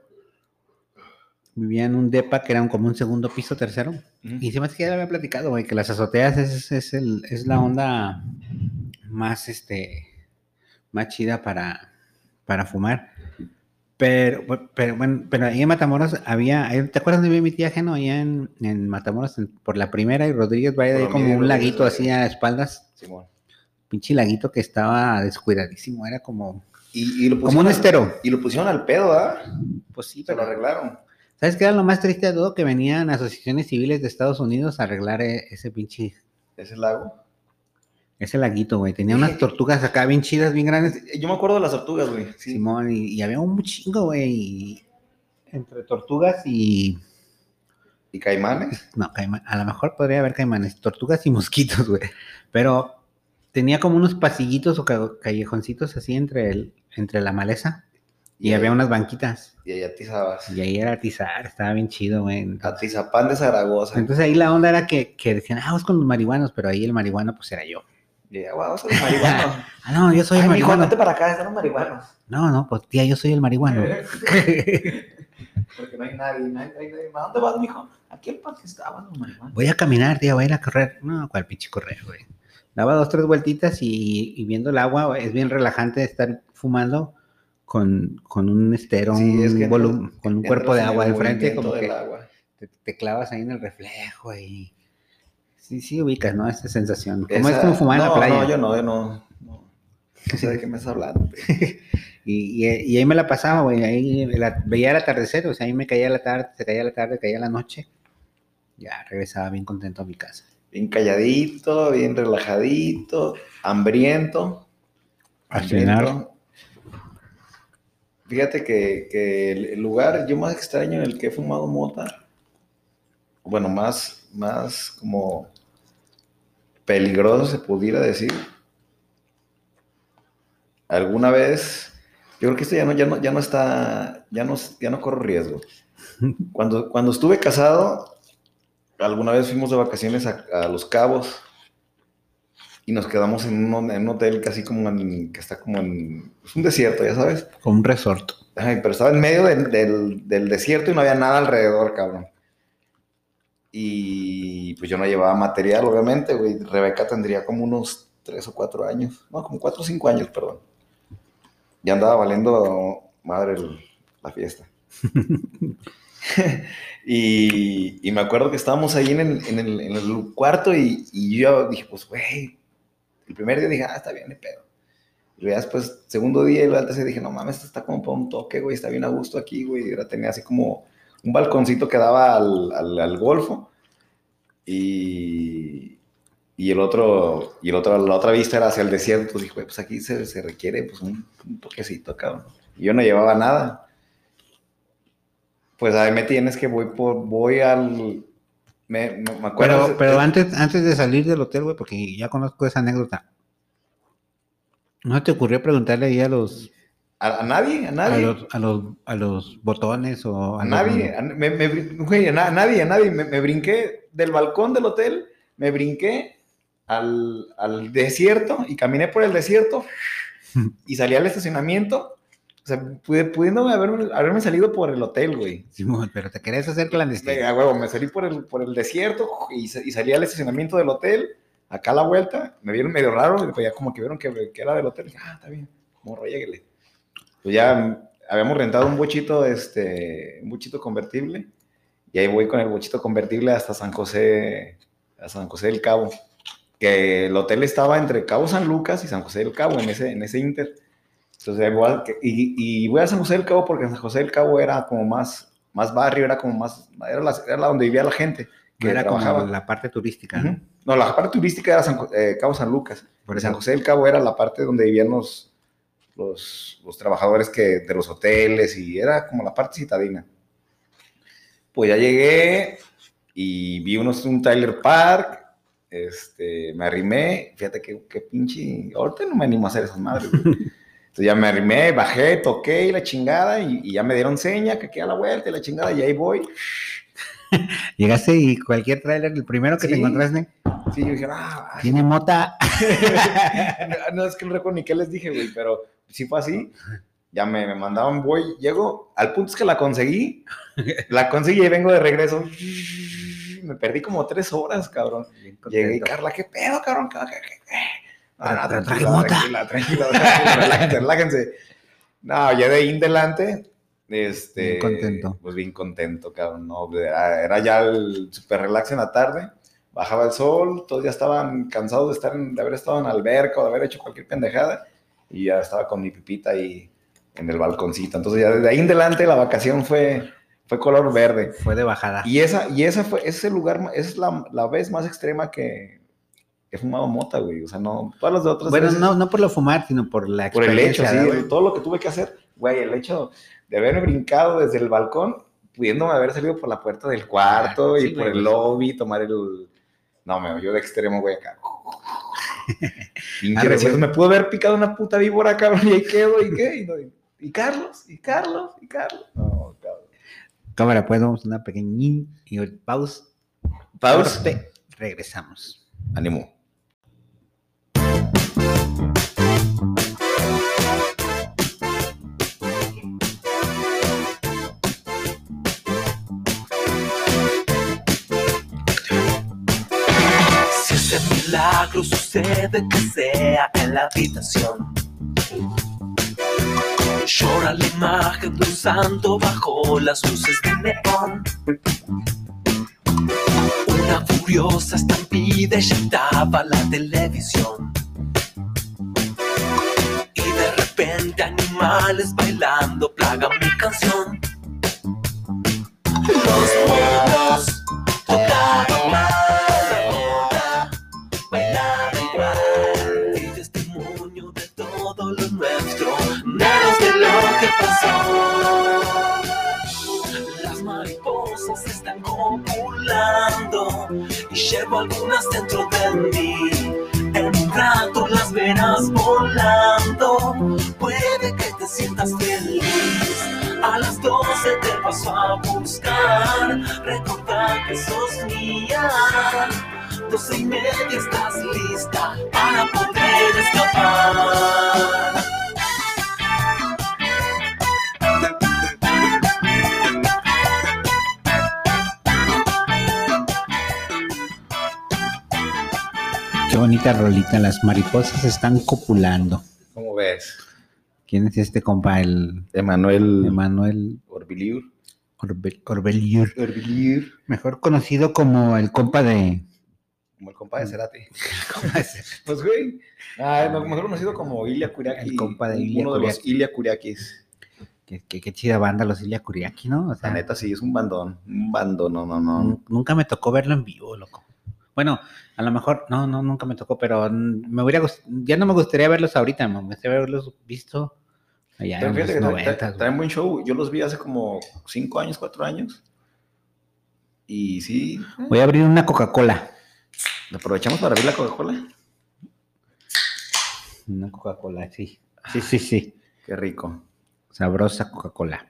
vivía en un depa que era un- como un segundo piso, tercero. Y se me hace que ya le había platicado, güey, que las azoteas es, es, el- es la onda más, este, más chida para, para fumar. Pero, pero, bueno, pero ahí en Matamoros había, ¿te acuerdas de mi tía Geno? Allá en, en Matamoros, en- por la primera y Rodríguez Valle, la como un laguito así a espaldas, Simón. pinche laguito que estaba descuidadísimo, era como, Y, y lo como un pusieron al- estero. Y lo pusieron al pedo, ¿ah? Pues sí, Se lo arreglaron. ¿Sabes qué era lo más triste de todo? Que venían asociaciones civiles de Estados Unidos a arreglar e- ese pinche, Ese lago. ese laguito, güey. Tenía unas tortugas acá bien chidas, bien grandes. Yo me acuerdo de las tortugas, güey. Sí. Simón, y, y había un chingo, güey. Entre tortugas y. Y caimanes. No, caima- a lo mejor podría haber caimanes, tortugas y mosquitos, güey. Pero tenía como unos pasillitos o ca- callejoncitos así entre, el, entre la maleza. Y Y había ahí- unas banquitas. Y ahí atizabas. Y ahí era atizar, estaba bien chido, güey. Atizapán de Zaragoza. entonces ahí la onda era que, que decían, ah, vamos con los marihuanos, pero ahí el marihuano pues era yo. Y ya, wow, son los marihuanos. Ah, no, yo soy Ay, el marihuano. vete para acá, están los marihuanos. No, no, pues tía, yo soy el marihuano. Porque no hay nadie, no hay, nadie. ¿A dónde vas, mijo? Aquí el parque estaban los marihuanos. Voy a caminar, tía, voy a ir a correr. No, cuál pinche correr, güey. Daba dos, tres vueltitas y, y viendo el agua, es bien relajante estar fumando con, con un estero, Sí, es que con un cuerpo de agua el al frente, movimiento como que te, te clavas ahí en el reflejo y... Sí, sí, ubicas, ¿no? Esta sensación. Como es Esa- como fumar en la no, playa. No, yo no, yo no. No, no sé de qué me estás hablando. Y, y- y ahí me la pasaba, güey. Ahí la- veía el atardecer, o sea, ahí me caía la tarde, se caía la tarde, caía la noche. Ya regresaba bien contento a mi casa. Bien calladito, bien relajadito, hambriento. A hambriento. Fíjate que, que el el lugar yo más extraño en el que he fumado mota, bueno, más, más como peligroso se pudiera decir. Alguna vez, yo creo que esto ya no, ya no, ya no está, ya no, ya no corro riesgo. Cuando, cuando estuve casado, alguna vez fuimos de vacaciones a, a Los Cabos y nos quedamos en un, en un hotel casi como en, que está como en, es un desierto, ya sabes. Como un resort. Ay, pero estaba en medio del, del- del desierto y no había nada alrededor, cabrón. Y pues yo no llevaba material, obviamente, güey. Rebeca tendría como unos tres o cuatro años. No, como cuatro o cinco años, perdón. Ya andaba valiendo madre el- la fiesta. y, y me acuerdo que estábamos ahí en el, en el- en el cuarto y, y yo dije, pues, güey, el primer día dije, ah, está bien, de pedo. Y ya después, segundo día y luego al tercer dije, no mames, está como para un toque, güey, está bien a gusto aquí, güey. Y ahora tenía así como un balconcito que daba al, al, al golfo y, y el otro, y el otro, la otra vista era hacia el desierto. Entonces dije, pues aquí se, se requiere pues un, un toquecito, cabrón. Y yo no llevaba nada. Pues ahí me tienes que voy por, voy al, me, me, me acuerdo. Pero, pero antes, antes de salir del hotel, güey, porque ya conozco esa anécdota. ¿No te ocurrió preguntarle ahí a los, a, a nadie, a a nadie. los, a los, a los botones o A los- nadie, a, me, güey, a na- a nadie, a nadie. Me, me brinqué del balcón del hotel, me brinqué al, al desierto y caminé por el desierto y salí al estacionamiento. O sea, pudiendo haberme, haberme salido por el hotel, güey. Simón, pero te querías hacer clandestino. Venga, huevo, me salí por el, por el desierto y, y salí al estacionamiento del hotel, acá a la vuelta, me vieron medio raro, y pues ya como que vieron que, que era del hotel, dije, ah, está bien, morro, lléguele. Pues ya habíamos rentado un bochito, este, un bochito convertible, y ahí voy con el bochito convertible hasta San José, a San José del Cabo, que el hotel estaba entre Cabo San Lucas y San José del Cabo, en ese, en ese inter. Entonces, voy a- y, y voy a San José del Cabo porque San José del Cabo era como más, más barrio, era como más, era la, era la donde vivía la gente que era trabajaba. como la parte turística. ¿no? Ujú. No, la parte turística era San eh, Cabo San Lucas. Por. San José del Cabo era la parte donde vivían los, los, los trabajadores que, de los hoteles y era como la parte citadina. Pues ya llegué y vi unos, un Tyler Park, este, me arrimé, fíjate que, que pinche, ahorita no me animo a hacer esas madres. Entonces ya me arrimé, bajé, toqué y la chingada y, y ya me dieron seña que queda la vuelta y la chingada y ahí voy. Llegaste y cualquier trailer, el primero que te encontraste, Sí, yo dije, ah, tiene mota. no, no, es que no recuerdo ni qué les dije, güey, pero sí fue así. ya me, me mandaban, voy, llego, al punto es que la conseguí, la conseguí y vengo de regreso. Me perdí como tres horas, cabrón. Llegué y. Carla, ¿qué pedo, cabrón? ¿Qué, qué, qué, No, traje tranquila, tranquila, tranquila, tranquila, relájense. No, ya de ahí en adelante, este... Bien contento. Pues bien contento, cabrón, no, era, era ya el super relax en la tarde, bajaba el sol, todos ya estaban cansados de estar, en- de haber estado en alberca o de haber hecho cualquier pendejada, y ya estaba con mi pipita ahí en el balconcito. Entonces ya desde ahí en adelante la vacación fue, fue color verde. Fue de bajada. Y esa, y esa fue, ese es el lugar, es la, la vez más extrema que he fumado mota, güey. O sea, no, todas las de otras Bueno, veces, no, no por lo fumar, sino por la por el hecho, sí, todo lo que tuve que hacer, güey, el hecho de haberme brincado desde el balcón, pudiéndome haber salido por la puerta del cuarto Ah, y sí, por güey, el lobby, tomar el... No, me yo de extremo, güey, acá. Güey. me pudo haber picado una puta víbora, cabrón, y ahí quedo, ¿y qué? Y, no, y- y Carlos, y Carlos, y Carlos. No, cabrón. Cámara, pues vamos a una pequeñín y. Pause. corte, regresamos. Ánimo. Milagro sucede que sea en la habitación. Llora la imagen de un santo bajo las luces de neón. Una furiosa estampida eyectaba la televisión. Y de repente animales bailando plagan mi canción. Los y llevo algunas dentro de mí. En un rato las verás volando, puede que te sientas feliz. A las 12 te paso a buscar, recordar que sos mía. Doce y media estás lista para poder escapar. Qué bonita rolita, las mariposas están copulando. ¿Cómo ves? ¿Quién es este compa? El Emanuel Emanuel Orbiliur. Orbe- Orbeliur, mejor conocido como el compa de... Como el compa de Cerati. Pues, güey. Ah, mejor conocido como Ilia Kuriaki. El compa de Ilia Uno de los Kuriaki. Ilia Kuriakis. Qué, qué- qué chida banda los Ilia Kuriaki, ¿no? O sea, La neta, sí, es un bandón. Un bandón, no, no, no. nun- nunca me tocó verlo en vivo, loco. Bueno, a lo mejor, no, no, nunca me tocó, pero me hubiera ya no me gustaría verlos ahorita, me gustaría verlos visto allá Pero en fíjate los que traen- buen show. Yo los vi hace como cinco años, cuatro años. Y sí, Voy a abrir una Coca-Cola. aprovechamos para abrir la Coca-Cola. Una Coca-Cola, sí. Sí, sí, sí. Qué rico. Sabrosa Coca-Cola.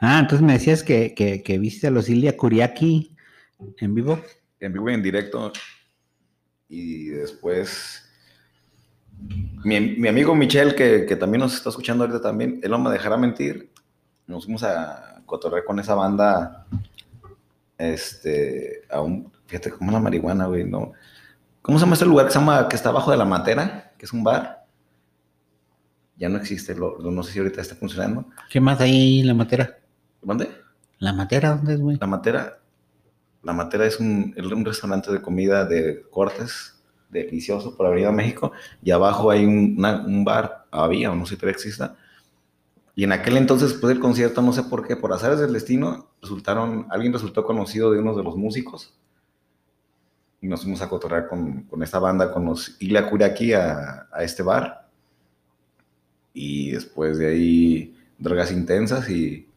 Ah, entonces me decías que, que, que viste a los Ilia Kuriaki en vivo. En vivo y en directo. Y después. Mi, mi amigo Michel, que, que también nos está escuchando ahorita también, él no me dejará mentir. Nos fuimos a cotorrear con esa banda. Este. A un, fíjate cómo es la marihuana, güey. No. ¿Cómo se llama este lugar que se llama, que está abajo de la matera? Que es un bar. Ya no existe, lo- lo- no sé si ahorita está funcionando. ¿Qué más hay en la matera? ¿Dónde? ¿La matera dónde es, güey? La Matera, la Matera es un, es un restaurante de comida de cortes delicioso por Avenida México y abajo hay un, bar, había, no sé si todavía exista. Y en aquel entonces, después del concierto, no sé por qué, por azares del destino, resultaron, alguien resultó conocido de uno de los músicos y nos fuimos a cotorrear con, con esta banda, con los Ilia Kuriaki a, a este bar. Y después de ahí, drogas intensas y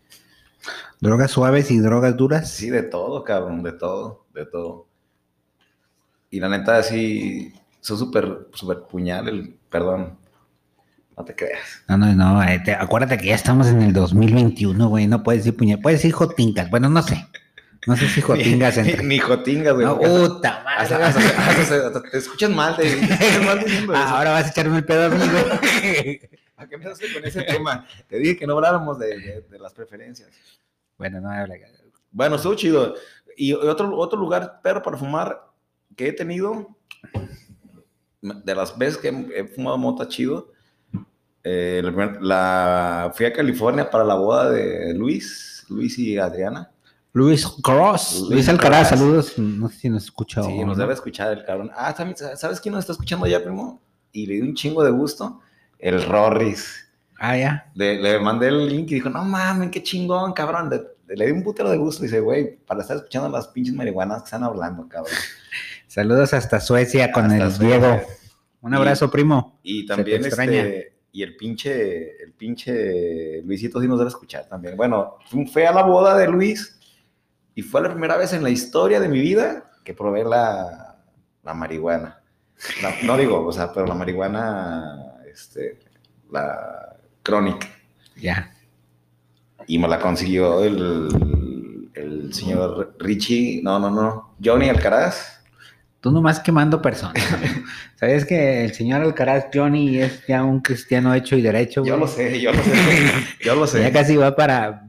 Drogas suaves y drogas duras. Sí, de todo, cabrón, de todo, de todo. Y la neta, sí, soy súper, súper puñal el, perdón, no te creas. No, no, no. eh, te- acuérdate que ya estamos en el 2021, güey. No puedes decir puñal. Puedes decir jotingas. Bueno, no sé. No sé si jotingas Ni, entre. ni jotingas, güey. No, puta madre. hasta- hasta- hasta- hasta te escuchas mal, te, mal. Ah, ahora vas a echarme el pedo a mí, güey. ¿Para qué empezaste con ese tema? Te dije que no habláramos de, de- de las preferencias. Bueno, no habla. Bueno, estuvo chido. Y otro, otro lugar, perro para fumar, que he tenido, de las veces que he, he fumado mota chido, eh, la, la- fui a California para la boda de Luis, Luis y Adriana. Luis Cross. Luis Luis Alcaraz, Alcaraz. saludos. No sé si nos escucha. Sí, o nos no. debe escuchar el cabrón. Ah, también, ¿sabes quién nos está escuchando ya, primo? Y le di un chingo de gusto. El Rorris. Ah, ya. Le, le mandé el link y dijo, no mames, qué chingón, cabrón. Le, le di un putero de gusto. Dice, güey, para estar escuchando las pinches marihuanas que están hablando, cabrón. Saludos hasta Suecia con Hasta el Suecia. Diego. Un abrazo, primo. Y también este, y el pinche, el pinche Luisito sí nos debe escuchar también. Bueno, fue a la boda de Luis y fue la primera vez en la historia de mi vida que probé la, la marihuana. La- no digo, o sea, pero la marihuana, este, la crónica. Ya. Y me la consiguió el, el señor Richie, no, no, no, Johnny Alcaraz. Tú nomás quemando personas. ¿Sabes que el señor Alcaraz Johnny es ya un cristiano hecho y derecho? Yo lo sé, yo lo sé, yo lo sé. Ya casi va para.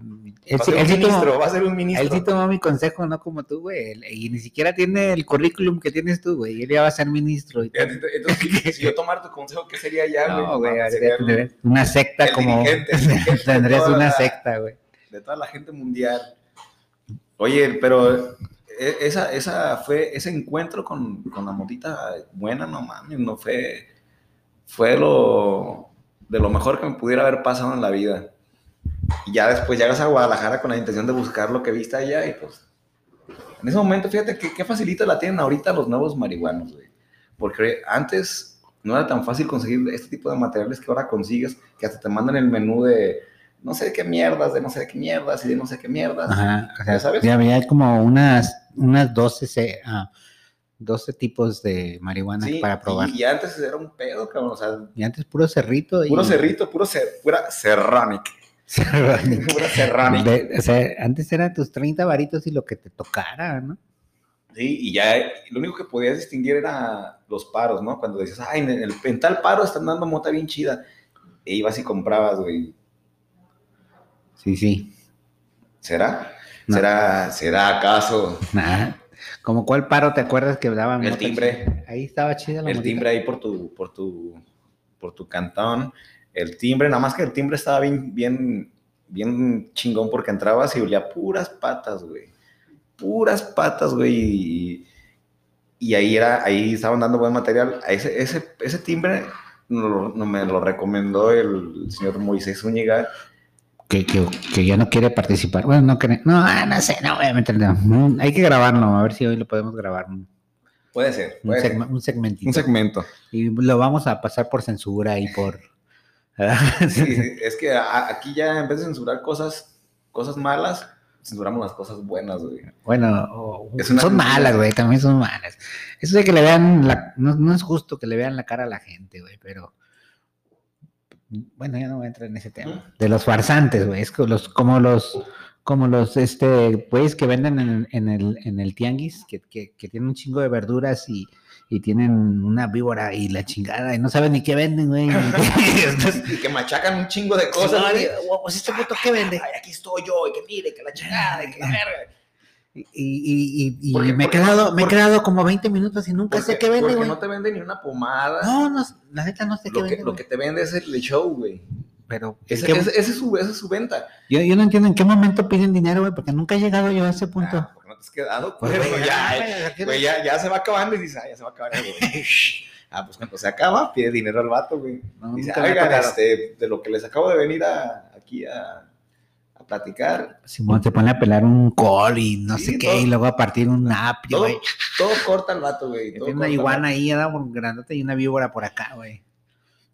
Él, Va sí- él tomó, va a ser un ministro. él sí tomó mi consejo, no como tú, güey. Y ni siquiera tiene el currículum que tienes tú, güey. Él ya va a ser ministro. y. Entonces, si- yo tomar tu consejo, ¿qué sería ya, güey? No, güey, tendrías una secta el como. Tendrías una la- secta, güey. de toda la gente mundial. Oye, pero e- esa, esa fue, ese encuentro con, con la motita buena, no mames, no fue, fue lo, de lo mejor que me pudiera haber pasado en la vida. Y ya después llegas a Guadalajara con la intención de buscar lo que viste allá y pues, en ese momento, fíjate que qué facilito la tienen ahorita los nuevos marihuanos, güey. Porque antes no era tan fácil conseguir este tipo de materiales que ahora consigues, que hasta te mandan el menú de no sé qué mierdas, de no sé qué mierdas y de no sé qué mierdas. Ajá, o sea, ¿Ya sabes? ya había como unas, unas 12, ce- ah, 12 tipos de marihuana Sí, para probar. Y, y antes era un pedo, cabrón. O sea, Y antes puro cerrito. y- puro cerrito, puro cer, pura serranic. pura serranic. De- o sea, antes eran tus 30 varitos y lo que te tocara, ¿no? Sí, y ya lo único que podías distinguir era los paros, ¿no? Cuando decías, ay, en, el, en tal paro están dando mota bien chida. E ibas y comprabas, güey. Sí, sí. ¿Será? No. ¿Será, ¿Será acaso Nada. ¿Como cuál paro te acuerdas que daban? El timbre. chida? Ahí estaba chida la el motita. timbre ahí por tu, por tu, por tu cantón? El timbre, nada más que el timbre estaba bien, bien, bien chingón porque entrabas y olía puras patas, güey. Puras patas, güey. Y, y ahí era, ahí estaban dando buen material. Ese, ese, ese timbre no, no me lo recomendó el señor Moisés Zúñiga. Que, que, que ya no quiere participar. Bueno, no quiere. No, ah, no sé, no voy a meterle. Mm, Hay que grabarlo, a ver si hoy lo podemos grabar. Un, Puede ser, un puede ser. segma- un segmentito. Un segmento. Y lo vamos a pasar por censura y por. Sí, es que aquí ya en vez de censurar cosas, cosas malas, censuramos las cosas buenas, güey. Bueno, son malas, güey, también son malas. Eso de que le vean la, no, no es justo que le vean la cara a la gente, güey, pero bueno, ya no voy a entrar en ese tema. De los farsantes, güey, es que los, como los, como los, este, pues que venden en, en el, en el tianguis, que, que, que tienen un chingo de verduras y, y tienen una víbora y la chingada y no saben ni qué venden, güey. y que machacan un chingo de cosas. Cosas, güey. pues este puto qué vende. Ay, aquí estoy yo, y que mire, que la chingada, y que la verga. Y, y, y, y Porque- me he quedado, me he quedado como 20 minutos y nunca sé qué vende, porque güey. no te vende ni una pomada. No, no, la neta no sé qué que, vende. lo güey. que te vende es el show, güey. Pero ¿en Ese, qué- ese- ese es su, esa es su venta. yo, yo no entiendo en qué momento piden dinero, güey, porque nunca he llegado yo a ese punto. Ah, no te has quedado, Pues, güey. ya, güey, eh, ¿qué- güey, ya, ya se va acabando y dices, ah, ya se va a acabar. güey. ah, pues cuando se acaba, pide dinero al vato, güey. No, Dice, oigan, tocado". este, de lo que les acabo de venir a, aquí a, a platicar, Simón se pone a pelar un col y no Sí, sé qué, todo- y luego a partir un apio, todo, güey. todo corta el vato, güey. Tiene una iguana ahí, ¿verdad? Un grandote y una víbora por acá, güey.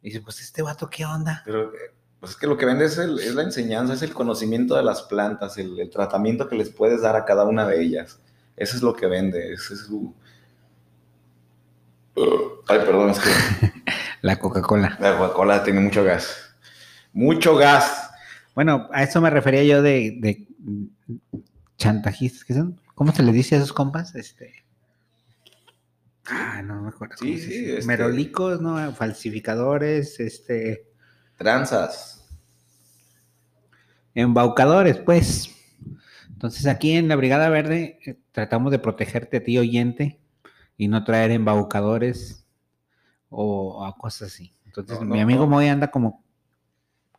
Y dice, pues este vato, ¿qué onda? Pero pues es que lo que vende es, el- es la enseñanza, es el conocimiento de las plantas, el, el tratamiento que les puedes dar a cada una de ellas. Eso es lo que vende, ese es su... Ay, perdón, es que La Coca-Cola. la Coca-Cola tiene mucho gas. Mucho gas. Bueno, a eso me refería yo de, de chantajistas, ¿qué son? ¿Cómo se les dice a esos compas? Este. Ah, no me acuerdo. Sí, sí, este- Merolicos, ¿no? Falsificadores, este. Tranzas. Embaucadores, pues. Entonces aquí en la Brigada Verde eh, tratamos de protegerte a ti oyente y no traer embaucadores o, o cosas así. Entonces No, mi amigo. Moy anda como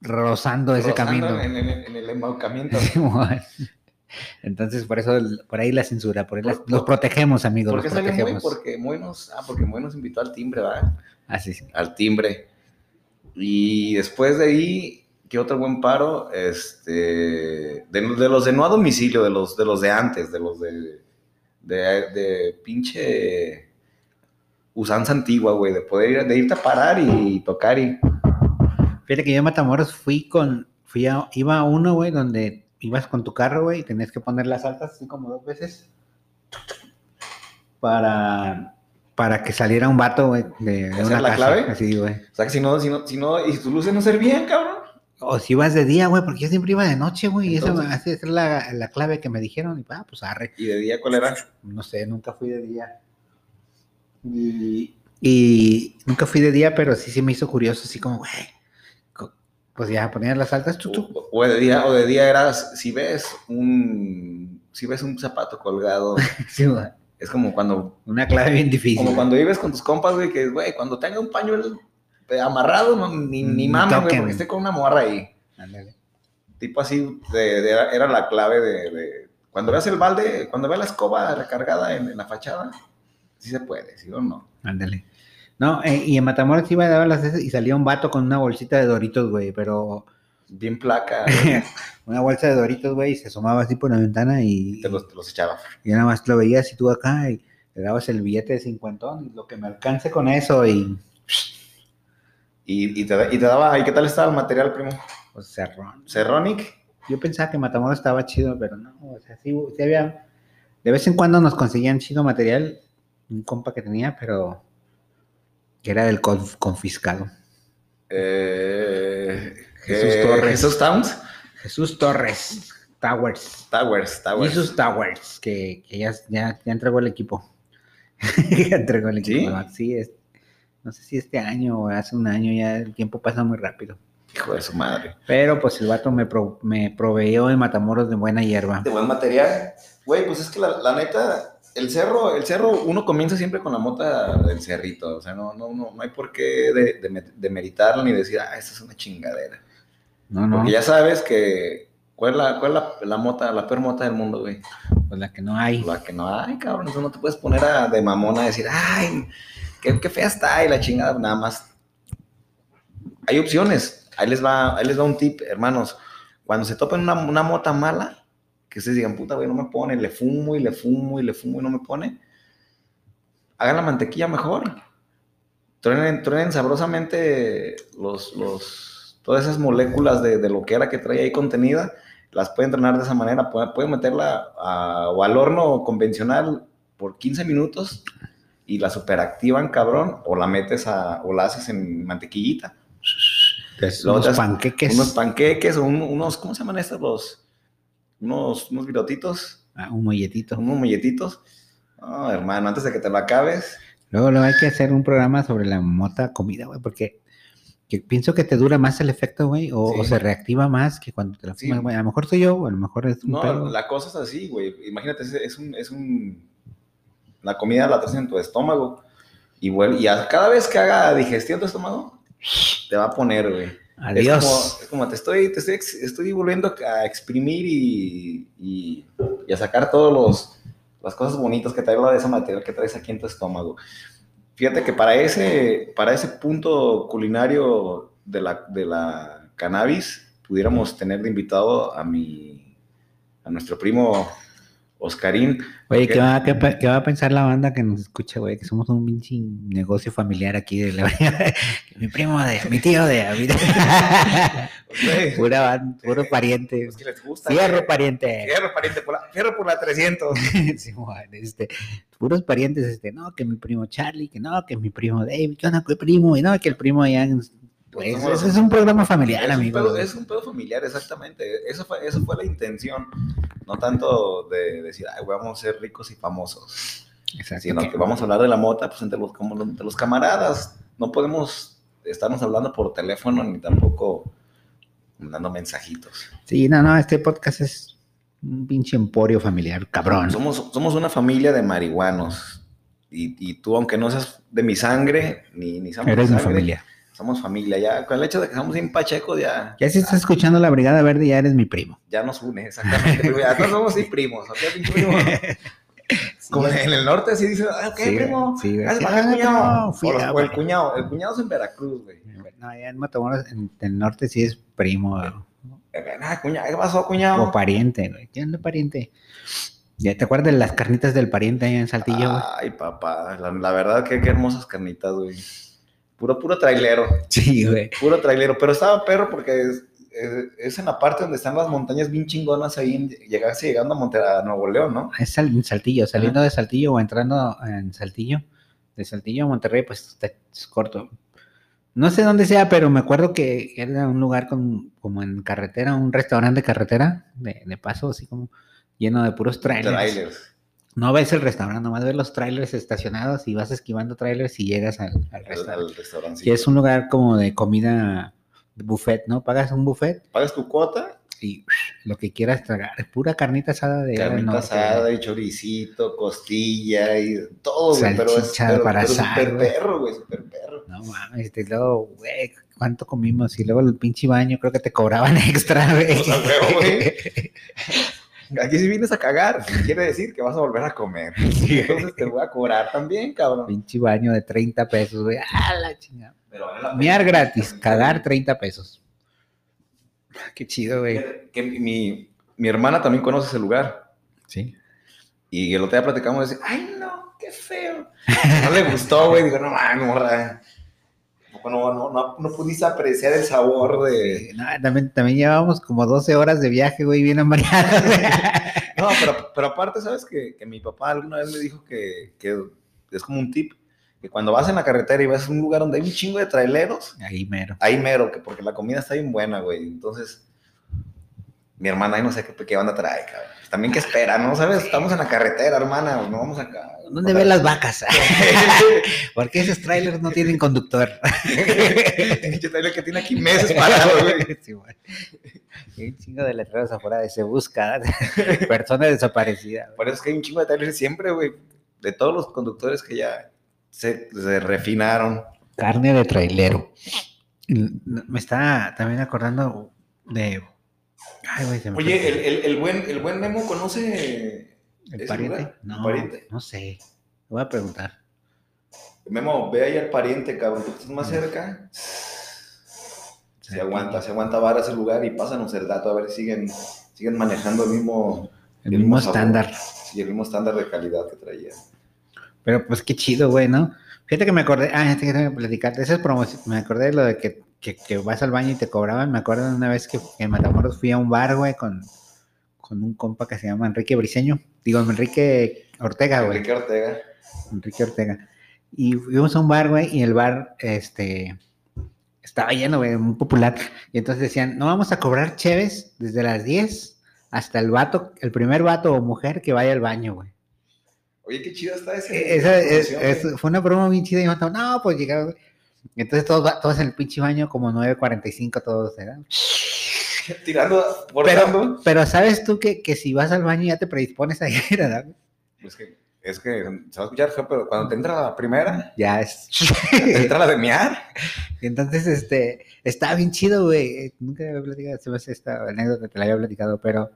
rozando ese Rozando camino. En, en- en el embaucamiento. Entonces por eso por ahí la censura, por ahí las- Por- los protegemos amigos, ¿Por qué los salió muy? protegemos. Porque muy nos, ah, porque muy nos invitó al timbre, ¿verdad? Así sí. Al timbre. Y después de ahí, ¿qué otro buen paro? Este, de, de los de no a domicilio, de los de los de antes, de los de de, de pinche usanza antigua, güey, de poder ir, de irte a parar y tocar y Fíjate que yo en Matamoros fui con, fui a, iba a uno, güey, donde ibas con tu carro, güey, y tenías que poner las altas así como dos veces para, para que saliera un vato, güey, de, de ¿Esa una la casa. clave? Así, güey. O sea que si no, si no, si no, y si tus luces no servían, cabrón. O si ibas de día, güey, porque yo siempre iba de noche, güey, y esa, así es la, la clave que me dijeron, y ah, pues arre. Y de día, ¿cuál era? No sé, nunca fui de día. Y, y nunca fui de día, pero sí se me hizo curioso, así como, güey, pues ya ponías las altas, tú, tú. O, o de día, o de día era si ves un, si ves un zapato colgado, Sí, güey. es como cuando, Una clave bien difícil. como cuando vives con tus compas, güey, que güey, cuando tenga un pañuelo amarrado, no, ni, ni mames, güey, porque esté con una morra ahí. Ándale. Tipo así, de- de- era, la clave de, de- cuando veas el balde, cuando veas la escoba recargada en, en la fachada, sí se puede, ¿sí o no? Ándale. No, eh, y en Matamoros iba a dar las esas y salía un vato con una bolsita de Doritos, güey, pero Bien placa, una bolsa de Doritos, güey, y se asomaba así por la ventana y, te los, te los echaba. y nada más lo veías y tú acá y le dabas el billete de cincuentón lo que me alcance con eso y Y, y, te, y te daba, ¿y qué tal estaba el material, primo? pues cerrón. Cerronic. Yo pensaba que Matamoros estaba chido, pero no, o sea, sí, sí había, de vez en cuando nos conseguían chido material, un compa que tenía, pero que era del conf- confiscado. Eh, Jesús eh, Torres. Jesús Towns. Jesús Torres, Towers. Towers, Towers. Jesus Towers, que, que ya, ya, ya entregó el equipo. ya entregó el equipo. ¿Sí? Sí, es, no sé si este año o hace un año, ya el tiempo pasa muy rápido. Hijo de su madre. Pero pues el vato me, pro- me proveyó en Matamoros de buena hierba. De buen material. Güey, pues es que la, la neta, el cerro, el cerro, uno comienza siempre con la mota del cerrito. O sea, no, no, no, no hay por qué de, de, demeritarlo ni decir, ah, esta es una chingadera. No, no, Porque ya sabes que. ¿Cuál es la, cuál es la, la mota, la peor mota del mundo, güey? pues la que no hay. La que no hay, cabrón. Eso no te puedes poner a, de mamona a decir, ay, qué, qué fea está y la chingada. Nada más. Hay opciones. Ahí les va, ahí les va un tip, hermanos. Cuando se topen una, una mota mala, que ustedes digan, puta, güey, no me pone, le fumo y le fumo y le fumo y no me pone. Hagan la mantequilla mejor. Truenen, truenen sabrosamente los, los, todas esas moléculas de, de lo que era que trae ahí contenida las pueden entrenar de esa manera. Pueden, pueden meterla a- o al horno convencional por 15 minutos y la superactivan, cabrón, o la metes a, o la haces en mantequillita. Luego unos haces panqueques. Unos panqueques o un- unos, ¿cómo se llaman estos? Los, unos, unos virotitos, Ah, un molletito. unos molletitos. No, hermano, antes de que te lo acabes, Luego, luego hay que hacer un programa sobre la mota comida, güey, porque que pienso que te dura más el efecto, güey, o, Sí. o se reactiva más que cuando te la Sí. fumas, güey. A lo mejor soy yo, o a lo mejor es un No, la cosa es así, güey. Imagínate, es un, es un... La comida la traes en tu estómago y, vuel- y a- cada vez que haga digestión tu estómago, te va a poner, güey. Adiós. Es como, es como te estoy, te estoy, estoy volviendo a exprimir y, y- y a sacar todos los las cosas bonitas que trae de ese material que traes aquí en tu estómago. Fíjate que para ese, para ese punto culinario de la, de la cannabis, pudiéramos tener de invitado a mi, a nuestro primo Oscarín. Oye, ¿Qué? ¿qué va, qué, pa- qué va a pensar la banda que nos escucha, güey? Que somos un pinche negocio familiar aquí de la mi primo de, mi tío de, mi- pura ban- puro pariente. pues que les gusta. Fierro pariente. Fierro, pariente, por la, fierro por la 300. Sí, güey, este, puros parientes, este, no, que mi primo Charlie, que no, que mi primo David, que no, que el primo, y no, que el primo ya, pues, es un programa familiar, es, un amigo. pedo, es un pedo familiar, exactamente. Eso fue, eso fue la intención. No tanto de decir, Ay, vamos a ser ricos y famosos. Exacto, Sino que- que vamos a hablar de la mota pues, entre, los, como entre los camaradas. No podemos estarnos hablando por teléfono ni tampoco mandando mensajitos. Sí, no, no, este podcast es un pinche emporio familiar, cabrón. Somos, somos una familia de marihuanos. Y, y tú, aunque no seas de mi sangre, ni, ni somos Eres mi familia. Somos familia. Ya con el hecho de que somos bien pachecos, ya, Ya si estás escuchando la Brigada Verde, ya eres mi primo. ya nos une, exactamente. Ya somos sí primos, ¿ok, pinche primo? Como en el norte así dicen, ah, ok, Sí, primo. sí, güey. Sí, baja, ah, cuñado. o, los- a- o el cuñado. El cuñado es en Veracruz, güey. No, ya en Matamoros, en el norte sí es primo Ah, cuñado, ¿qué pasó, cuñado? o pariente, güey. ¿Quién es pariente? ¿Ya te acuerdas de las carnitas del pariente ahí en Saltillo, güey? Ay, papá, la, la verdad que qué hermosas carnitas, güey. Puro, puro trailero, Sí, güey. puro trailero. Pero estaba perro porque es, es- es en la parte donde están las montañas bien chingonas ahí, llegarse llegando a, Monte, a Nuevo León, ¿no? Es en Saltillo, saliendo de Saltillo o entrando en Saltillo. De Saltillo a Monterrey, pues es corto. No sé dónde sea, pero me acuerdo que era un lugar con, como en carretera, un restaurante de carretera, de, de paso, así como lleno de puros trailers. Trailers. No ves el restaurante, nomás ves los trailers estacionados y vas esquivando trailers y llegas al, restaurante. al restaurante. Que es un lugar como de comida buffet, ¿no? Pagas un buffet Pagas tu cuota, y lo que quieras tragar. Es pura carnita asada de carnita norte, asada y choricito, costilla y todo, güey. Pero es pero, para pero asar, super güey. perro, güey, super perro. No mames, luego, güey, ¿cuánto comimos? Y luego el pinche baño, creo que te cobraban extra, güey. Aquí si vienes a cagar, quiere decir que vas a volver a comer. Entonces te voy a cobrar también, cabrón. pinche baño de 30 pesos, güey. ¡Ah, la chingada! Pero vale la pena. Mear gratis, cagar 30 pesos. Qué chido, güey. Que, que mi, mi hermana también conoce ese lugar. Sí. Y el otro día platicamos y dice, ay, no, qué feo. No le gustó, güey. Digo, no, man, morra. No, no, no, no pudiste apreciar el sabor de... No, también, también llevábamos como 12 horas de viaje, güey, bien amareados. güey. No, pero, pero aparte, ¿sabes? Que, que mi papá alguna vez me dijo que, que es como un tip, que cuando vas en la carretera y vas a un lugar donde hay un chingo de traileros, Ahí mero. ahí mero, que porque la comida está bien buena, güey. Entonces, mi hermana ahí no sé qué, qué banda trae, cabrón. También que espera, ¿no? ¿Sabes? Estamos en la carretera, hermana, no vamos acá. ¿Dónde ven las vacas? Porque esos trailers no tienen conductor. Pinche trailer que tiene aquí meses parado, güey. Sí, güey. Hay un chingo de letreros afuera de se busca. Persona desaparecida. güey. Por eso es que hay un chingo de trailers siempre, güey. De todos los conductores que ya se, se refinaron. Carne de trailero. Me está también acordando de. Ay, güey, se me Oye, el, el, el buen, el buen Memo conoce. ¿El ese pariente? No, pariente? no sé. Le voy a preguntar. Memo, ve ahí al pariente, cabrón. Tú estás más cerca. Se aguanta, se aguanta vara ese lugar y pásanos el dato a ver si siguen, siguen manejando el mismo, El mismo estándar. y el mismo estándar de calidad que traía. Pero pues qué chido, güey, ¿no? Fíjate que me acordé, ah, este que tengo que platicar, de esas promociones, me acordé de lo de que, que, que vas al baño y te cobraban, me acuerdo de una vez que en Matamoros fui a un bar, güey, con, con un compa que se llama Enrique Briseño, digo, Enrique Ortega, güey, Enrique Ortega. Enrique Ortega, y fuimos a un bar, güey, y el bar, este, estaba lleno, güey, muy popular, y entonces decían, no vamos a cobrar cheves desde las 10 hasta el vato, el primer vato o mujer que vaya al baño, güey. Oye, qué chida está ese. Eh, Esa, es- fue una broma bien chida y nosotros, no, pues llegamos. Entonces todos, todos en el pinche baño como 9.45 todos, ¿verdad? Tirando, Pero, forzando. pero sabes tú que, que si vas al baño ya te predispones a ir, ¿verdad? Es que, es que se va a escuchar feo, pero cuando te entra la primera, Ya es. te entra la de mear. Entonces, este, está bien chido, güey. Nunca había platicado, se me hace esta anécdota, te la había platicado, pero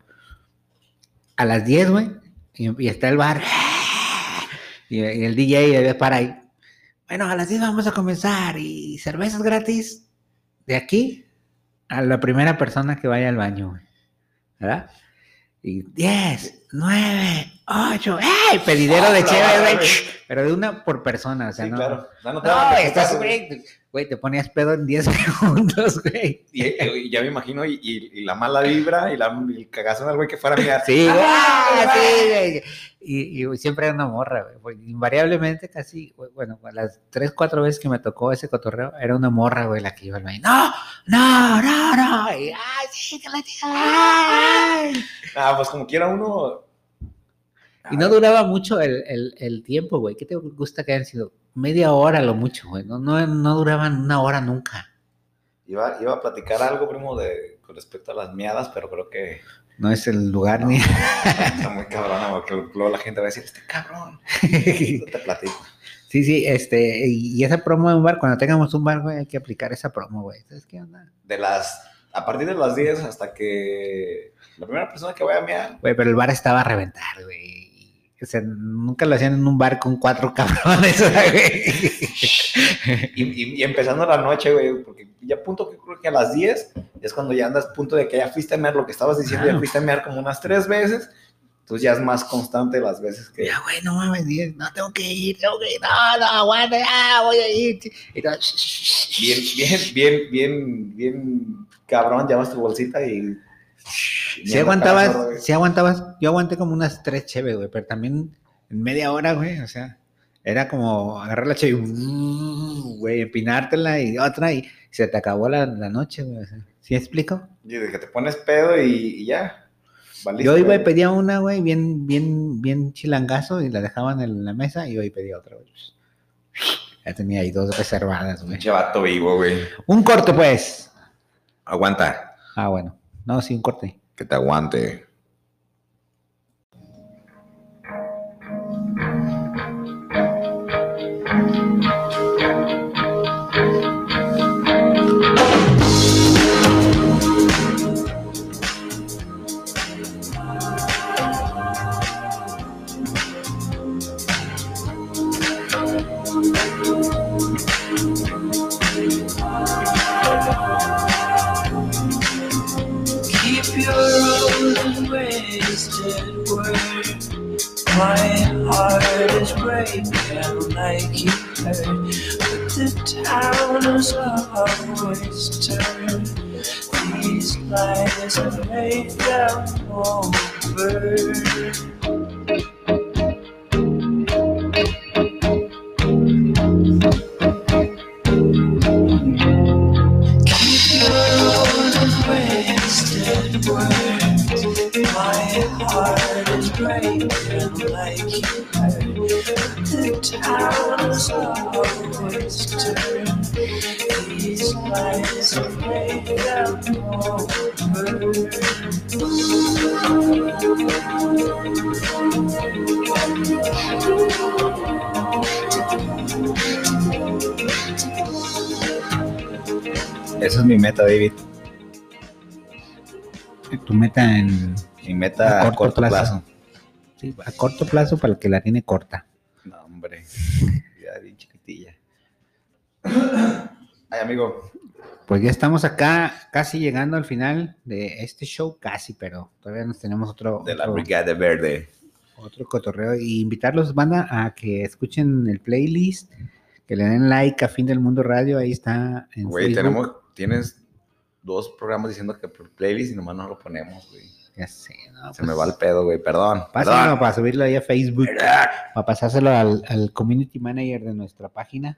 a las 10, güey, y, y está el bar, y, y el DJ para ahí. Bueno, a las 10 vamos a comenzar y cervezas gratis de aquí a la primera persona que vaya al baño. ¿Verdad? Y 10, 9, 8, ¡ey! Pedidero de Ah, chévere, güey. güey. Pero de una por persona, o sea, sí, no. claro. No, No, de estás, güey, te ponías pedo en 10 segundos, güey. Y, ya me imagino, y, y- y la mala vibra y, la, y el cagazo del güey que fuera a mear. Sí, güey, ¡Ah, sí, güey. Y, y siempre era una morra, güey. Invariablemente, casi, güey, bueno, las 3, 4 veces que me tocó ese cotorreo, era una morra, güey, la que iba al baño. No, no, no, no. Y, ay, sí, que la tía. ay". Ah, pues como quiera uno. Y no duraba mucho el, el, el tiempo, güey. ¿Qué te gusta que hayan sido? Media hora lo mucho, güey. No, no, no duraban una hora nunca. Iba, iba a platicar algo, primo, de, con respecto a las miadas, pero creo que No es el lugar ni. está muy cabrona, porque luego la gente va a decir, este cabrón, no te platico. Sí, sí, este, y esa promo de un bar, cuando tengamos un bar, güey, hay que aplicar esa promo, güey. ¿Sabes qué onda? De las, a partir de las 10 hasta que la primera persona que vaya a mear, Güey, pero el bar estaba a reventar, güey. O sea, nunca lo hacían en un bar con cuatro cabrones, güey. y, y- y empezando la noche, güey, porque ya punto que creo que a las 10 es cuando ya andas punto de que ya fuiste a mear lo que estabas diciendo, ya Claro. fuiste a mear como unas tres veces, entonces ya es más constante las veces que... Ya, güey, no mames, no tengo que ir, tengo que ir, no, no, aguanta, ya, voy a ir. Y Bien, bien, bien, bien, bien cabrón, llevas tu bolsita y... Si aguantabas, si aguantabas, yo aguanté como unas tres cheves, güey, pero también en media hora, güey, o sea, era como agarrar la cheve y, uh, güey, empinártela y otra y se te acabó la, la noche, güey. O sea, ¿Sí explico? Y de que te pones pedo y, y ya. valiste, yo iba y pedía una, güey, bien, bien, bien chilangazo y la dejaban en la mesa y yo y pedía otra, güey. Ya tenía ahí dos reservadas, güey. Vato vivo, güey. Un corte, pues. Aguanta. Ah, bueno. No, sí, un corte. Que te aguante. lovers always turn these lies and make them over. Mi meta, David. Tu meta en. Mi meta A corto corto, plazo. plazo. sí, a corto plazo para el que la tiene corta. No, hombre. Ya bien chiquitilla. Ay, amigo. Pues ya estamos acá, casi llegando al final de este show, casi, pero todavía nos tenemos otro, De la otro, Brigada Verde. otro cotorreo. Y invitarlos, banda, a que escuchen el playlist, que le den like a Fin del Mundo Radio, ahí está en Güey, Facebook. tenemos, tienes dos programas diciendo que por playlist y nomás no lo ponemos, güey. Ya sé, no, Se me pues, va el pedo, güey. Perdón. Pásenlo perdón. para subirlo ahí a Facebook, para pasárselo al, al community manager de nuestra página.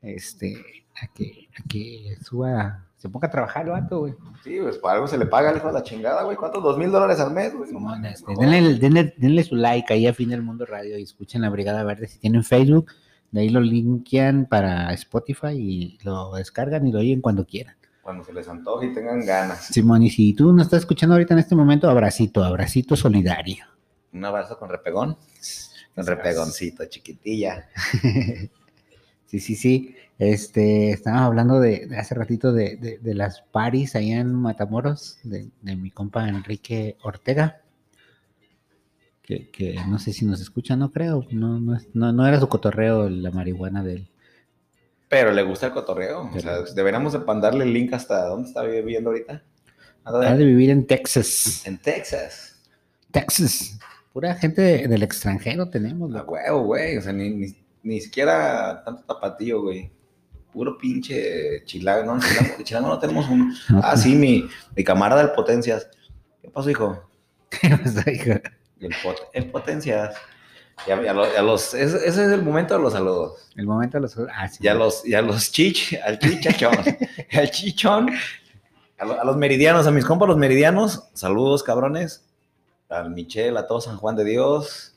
Este, a que, a que suba, se ponga a trabajar el vato, güey. Sí, pues por algo se le paga al hijo de la chingada, güey. ¿Cuántos? ¿Dos mil dólares al mes, güey? No este, denle, denle- denle su like ahí a Fin del Mundo Radio y escuchen la Brigada Verde. Si tienen Facebook, de ahí lo linkean para Spotify y lo descargan y lo oyen cuando quieran. Cuando se les antoje y tengan ganas. Simón, y si tú nos estás escuchando ahorita en este momento, abracito, abracito solidario. Un abrazo con repegón. Con repegoncito, chiquitilla. Sí, sí, sí. Este, estábamos hablando de, de hace ratito de, de- de las paris allá en Matamoros, de, de mi compa Enrique Ortega. Que, que no sé si nos escucha, no creo. No, no, es- no, no era su cotorreo la marihuana de él. Pero le gusta el cotorreo. O Pero- sea, deberíamos de mandarle el link hasta dónde está viviendo ahorita. Ha de vivir en Texas. En Texas. Texas. Pura gente de- del extranjero tenemos, A loco. huevo, güey. O sea, ni, ni, ni siquiera tanto tapatío, güey. Puro pinche chilango. No, chilango, chilango no tenemos uno. No, Ah, sí, mi, mi camarada el Potencias. ¿Qué pasó, hijo? pues, oiga. El, pot- el Potencias. Ya, ya lo- ya los, ese, ese es el momento de los saludos. El momento de los. Ah, sí, Ya los, ya los chich, al chichachón, al chichón, a, lo- a los meridianos, a mis compas los meridianos, saludos cabrones, al Michel, a todo San Juan de Dios,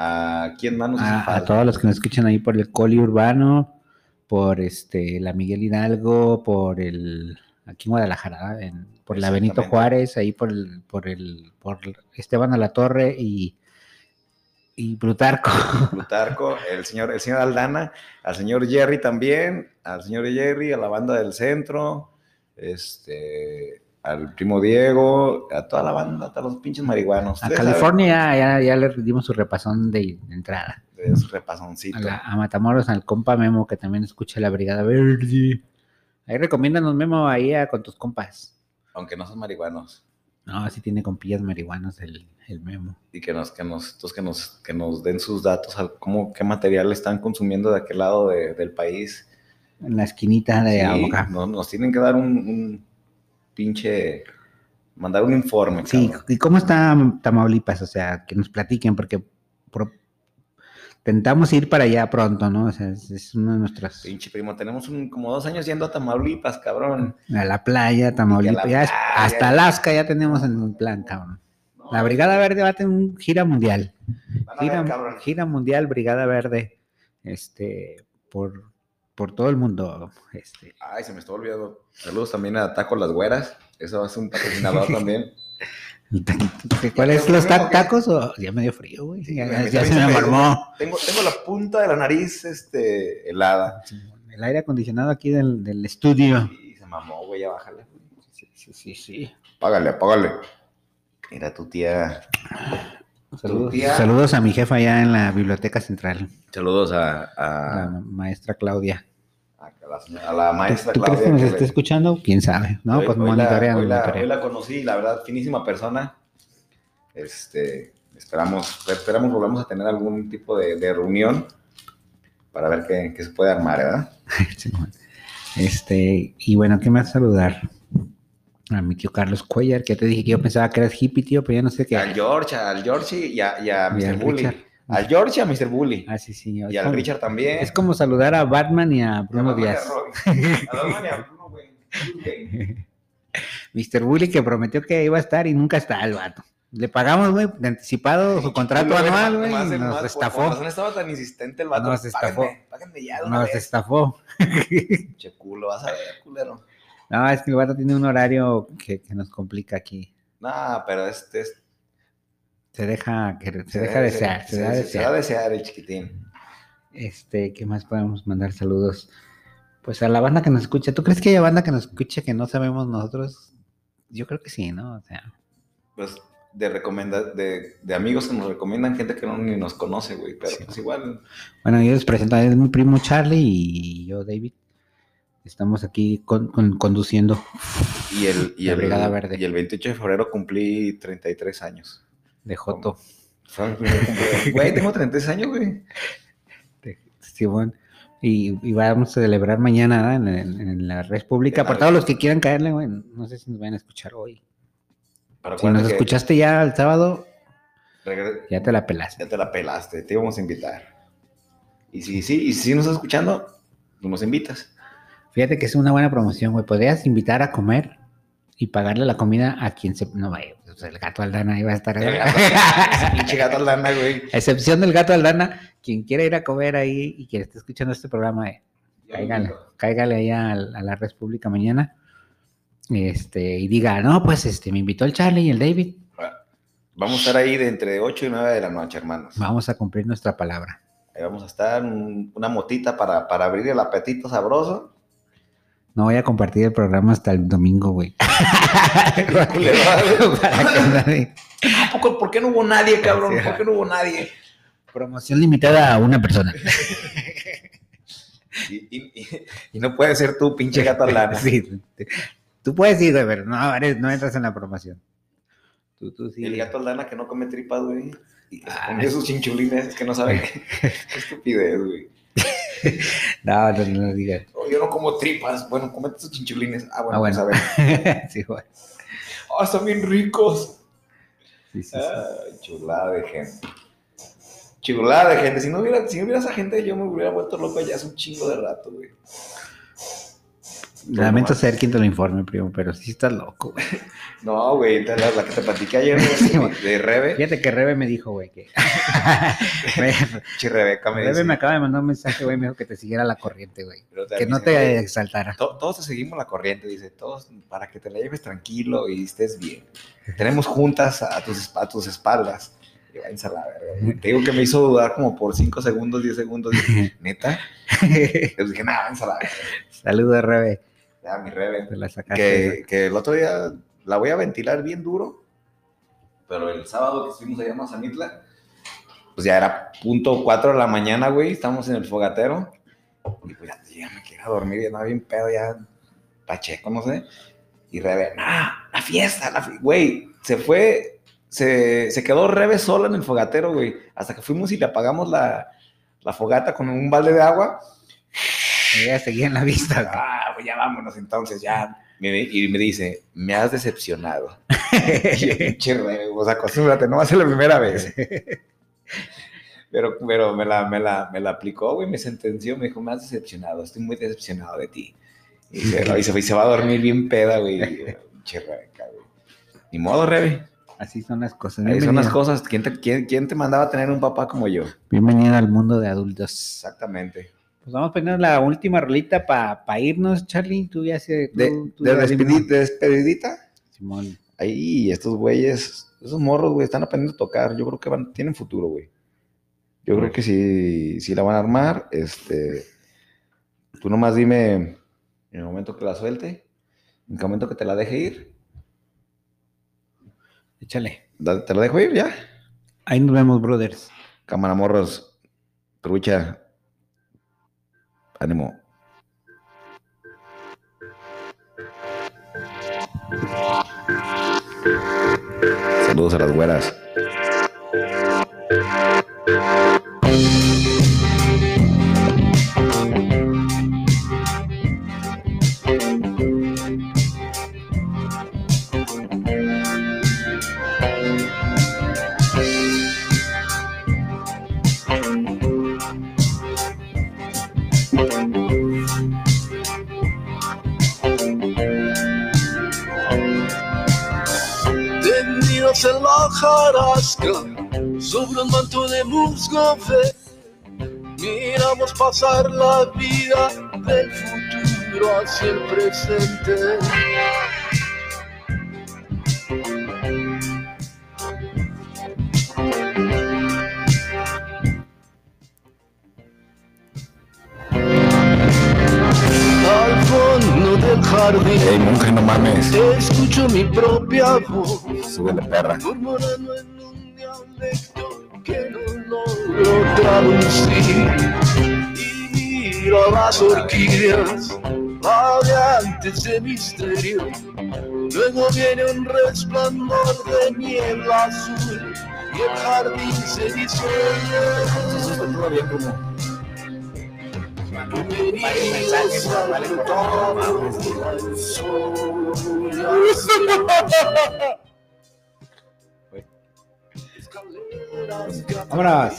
¿A quién más nos a, todos los que nos escuchan ahí por el Coli Urbano, por este la Miguel Hidalgo, por el aquí en Guadalajara, en- por la Benito. Juárez, ahí por el, por el, por Esteban a la Torre y, y Plutarco. Plutarco, el señor, el señor Aldana, al señor Jerry también, al señor Jerry, a la banda del centro, este, al primo Diego, a toda la banda, a todos los pinches marihuanos. A California ya, ya le dimos su repasón de, de entrada. de su repasoncito. A, la- a Matamoros, al compa Memo, que también escucha la Brigada Verde. Ahí recomiéndanos, Memo, ahí a- con tus compas. Aunque no son marihuanos. No, sí tiene compillas marihuanos el, el Memo. Y que nos, que nos, entonces que nos, que nos den sus datos, cómo, qué material están consumiendo de aquel lado de- del país. En la esquinita de Sí, Aboca. no- nos tienen que dar un, un pinche, mandar un informe. Sí, cabrón. ¿y cómo está Tamaulipas? O sea, que nos platiquen, porque tentamos ir para allá pronto, ¿no? O sea, es, es uno de nuestros... Pinche primo, tenemos un, como dos años yendo a Tamaulipas, cabrón. A la playa, Tamaulipas. ya es- playa. hasta Alaska ya tenemos en el plan, cabrón. La Brigada Verde va a tener un gira mundial. A ver, Gira, mundial, Brigada Verde. Este, por, por todo el mundo. Este, Ay, se me está olvidando. Saludos también a Taco Las Güeras. Eso es un patrocinador también. ¿Cuáles los ta- tacos? O, ya me dio frío, güey. Sí, ya se me formó. Tengo, tengo la punta de la nariz este, helada. El aire acondicionado aquí del, del estudio. Y se mamó, güey, ya bájale. Sí, sí, sí, sí. Págale, págale. Mira tu tía. Saludos, tía? saludos a mi jefa allá en la biblioteca central, Saludos a, la a, maestra Claudia. A la, a maestra ¿Tú crees Claudia. que nos que esté le- escuchando? ¿Quién sabe? No, hoy- pues hoy la- monitorean, hoy la, monitorean. hoy la conocí, la verdad, finísima persona. Este, esperamos, esperamos volvamos a tener algún tipo de, de reunión para ver qué, qué se puede armar, ¿verdad? Simón. Este, y bueno, ¿qué más saludar? A mi tío Carlos Cuellar, que te dije que yo pensaba que eras hippie, tío, pero ya no sé qué. Al George, al George y a, y a Y Mr. al Bully. Richard. Al George y a Mr. Bully. Ah, sí, sí. y al Richard también. Es como saludar a Batman y a Bruno A a Díaz. A Batman y a Bruno, güey. Mr. Bully que prometió que iba a estar y nunca está el vato. Le pagamos, güey, de anticipado su contrato Güey, anual, güey, nos por- estafó. Por razón estaba tan insistente el vato. Nos estafó. Páguenme ya de Nos vez. estafó. Che culo, vas a ver, culero. No, es que el vato tiene un horario que, que nos complica aquí. Nah, pero este es. Se deja, que, se deja desear, se, se, da se- desear. se da desear el chiquitín. Este, ¿qué más podemos mandar saludos? Pues a la banda que nos escucha. ¿Tú crees que haya banda que nos escuche que no sabemos nosotros? Yo creo que sí, ¿no? O sea, Pues de recomenda de, de amigos que nos recomiendan gente que no ni nos conoce, güey. Pero Sí. pues igual. bueno, yo les presento a mi primo Charlie y yo, David. Estamos aquí con- con- conduciendo Y el, y, el, Brigada Verde. y el 28 de febrero cumplí 33 años. De Joto. Güey, tengo 33 años, güey. de Simón. Y, y vamos a celebrar mañana en, en- en la red pública. Todos los que quieran caerle, güey. No sé si nos van a escuchar hoy. Pero Si nos que escuchaste ya el sábado, ya te la pelaste. Ya te la pelaste, te íbamos a invitar. Y si sí, y si nos estás escuchando, pues nos invitas. Fíjate que es una buena promoción, güey. Podrías invitar a comer y pagarle la comida a quien se. No, vaya, pues el gato Aldana va a estar. El gato, ese pinche gato Aldana, güey. Excepción del gato Aldana, quien quiera ir a comer ahí y quien esté escuchando este programa, eh, cáigale, cáigale ahí a, a la red pública mañana. Este, y diga, no, pues este, me invitó el Charlie y el David. Vamos a estar ahí de entre 8 y 9 de la noche, hermanos. Vamos a cumplir nuestra palabra. Ahí vamos a estar, un- una motita para, para abrir el apetito sabroso. No voy a compartir el programa hasta el domingo, güey. Culero, güey. Para que nadie- ¿A poco- ¿Por qué no hubo nadie, cabrón? ¿Por qué no hubo nadie? Promoción limitada a una persona. Y, y- y- y no puede ser tú, pinche gato Aldana. Sí, tú puedes ir, güey, pero no, eres- no entras en la promoción. Tú, tú sí. El gato Aldana que no come tripas, güey. Y Ah. come sus chinchulines, es que no sabe qué, qué estupidez, güey. No, no, no digas. Oh, yo no como tripas. Bueno, comete sus chinchulines. Ah, bueno, Ah, pues bueno. a ver. sí, güey. Ah, están bien ricos. Sí, sí, chulada de gente. Chulada de gente. Si no hubiera, si no hubiera esa gente, yo me hubiera vuelto loco ya hace un chingo de rato, güey. Lamento nomás. ser quien te lo informe, primo, pero sí estás loco, güey. No, güey, la, la que te platiqué ayer güey, de, Rebe. Fíjate que Rebe me dijo, güey, que... Rebeca me Rebe dice. me acaba de mandar un mensaje, güey, me dijo que te siguiera la corriente, güey. Que no te güey, exaltara. to- Todos te seguimos la corriente, dice, todos para que te la lleves tranquilo y estés bien. Tenemos juntas a tus, a tus espaldas. A la verga. Te digo que me hizo dudar como por 5 segundos, 10 segundos. Dije, ¿Neta? Les dije, nada, váyanse a la verga. Saludos, Rebe. Ya, mi Rebe. Te la que, que el otro día la voy a ventilar bien duro, pero el sábado que estuvimos allá en Mazamitla, pues ya era punto 4 de la mañana, güey, estamos en el fogatero, y pues ya, ya me quiero dormir, ya andaba bien pedo, ya pacheco, no sé, y Rebe, nah, la fiesta, la fi-". güey, se fue, se, se quedó Rebe sola en el fogatero, güey, hasta que fuimos y le apagamos la, la fogata con un balde de agua, Ella seguía en la vista. Pues ya vámonos entonces, ya. Me- Y me dice, me has decepcionado. Pinche o sea, acostúmbrate, no va a ser la primera vez. Pero, pero me, la, me, la, me la aplicó, güey, me sentenció, me dijo, me has decepcionado, estoy muy decepcionado de ti. Y se, y se, fue- y se va a dormir bien peda, güey. Pinche Rebeca, güey. Ni modo, Rebe. Así son las cosas. Ahí son las cosas. ¿Quién te, quién, quién te mandaba a tener un papá como yo? Bienvenida al mundo de adultos. Exactamente. Pues vamos poniendo la última rolita para irnos, Charlie. Tú ya se. De, tú- tú de, ya dime. despedi- de despedidita, Simón. ahí estos güeyes, esos morros, güey, están aprendiendo a tocar. Yo creo que van, tienen futuro, güey. Yo creo que sí, sí la van a armar. Este, tú nomás dime en el momento que la suelte, en el momento que te la deje ir. Échale. ¿Te la dejo ir ya? Ahí nos vemos, brothers. Cámara morros, trucha, ánimo. Saludos a las güeras. Sobre un manto de musgo miramos pasar la vida del futuro hacia el presente. Jardín Ey, monje, no mames. escucho mi propia voz. Súbele, perra. murmurando en un dialecto que no logro traducir. Y miro a las orquídeas, radiantes de misterio. Luego viene un resplandor de niebla azul y el jardín se disuelve. Vámonos.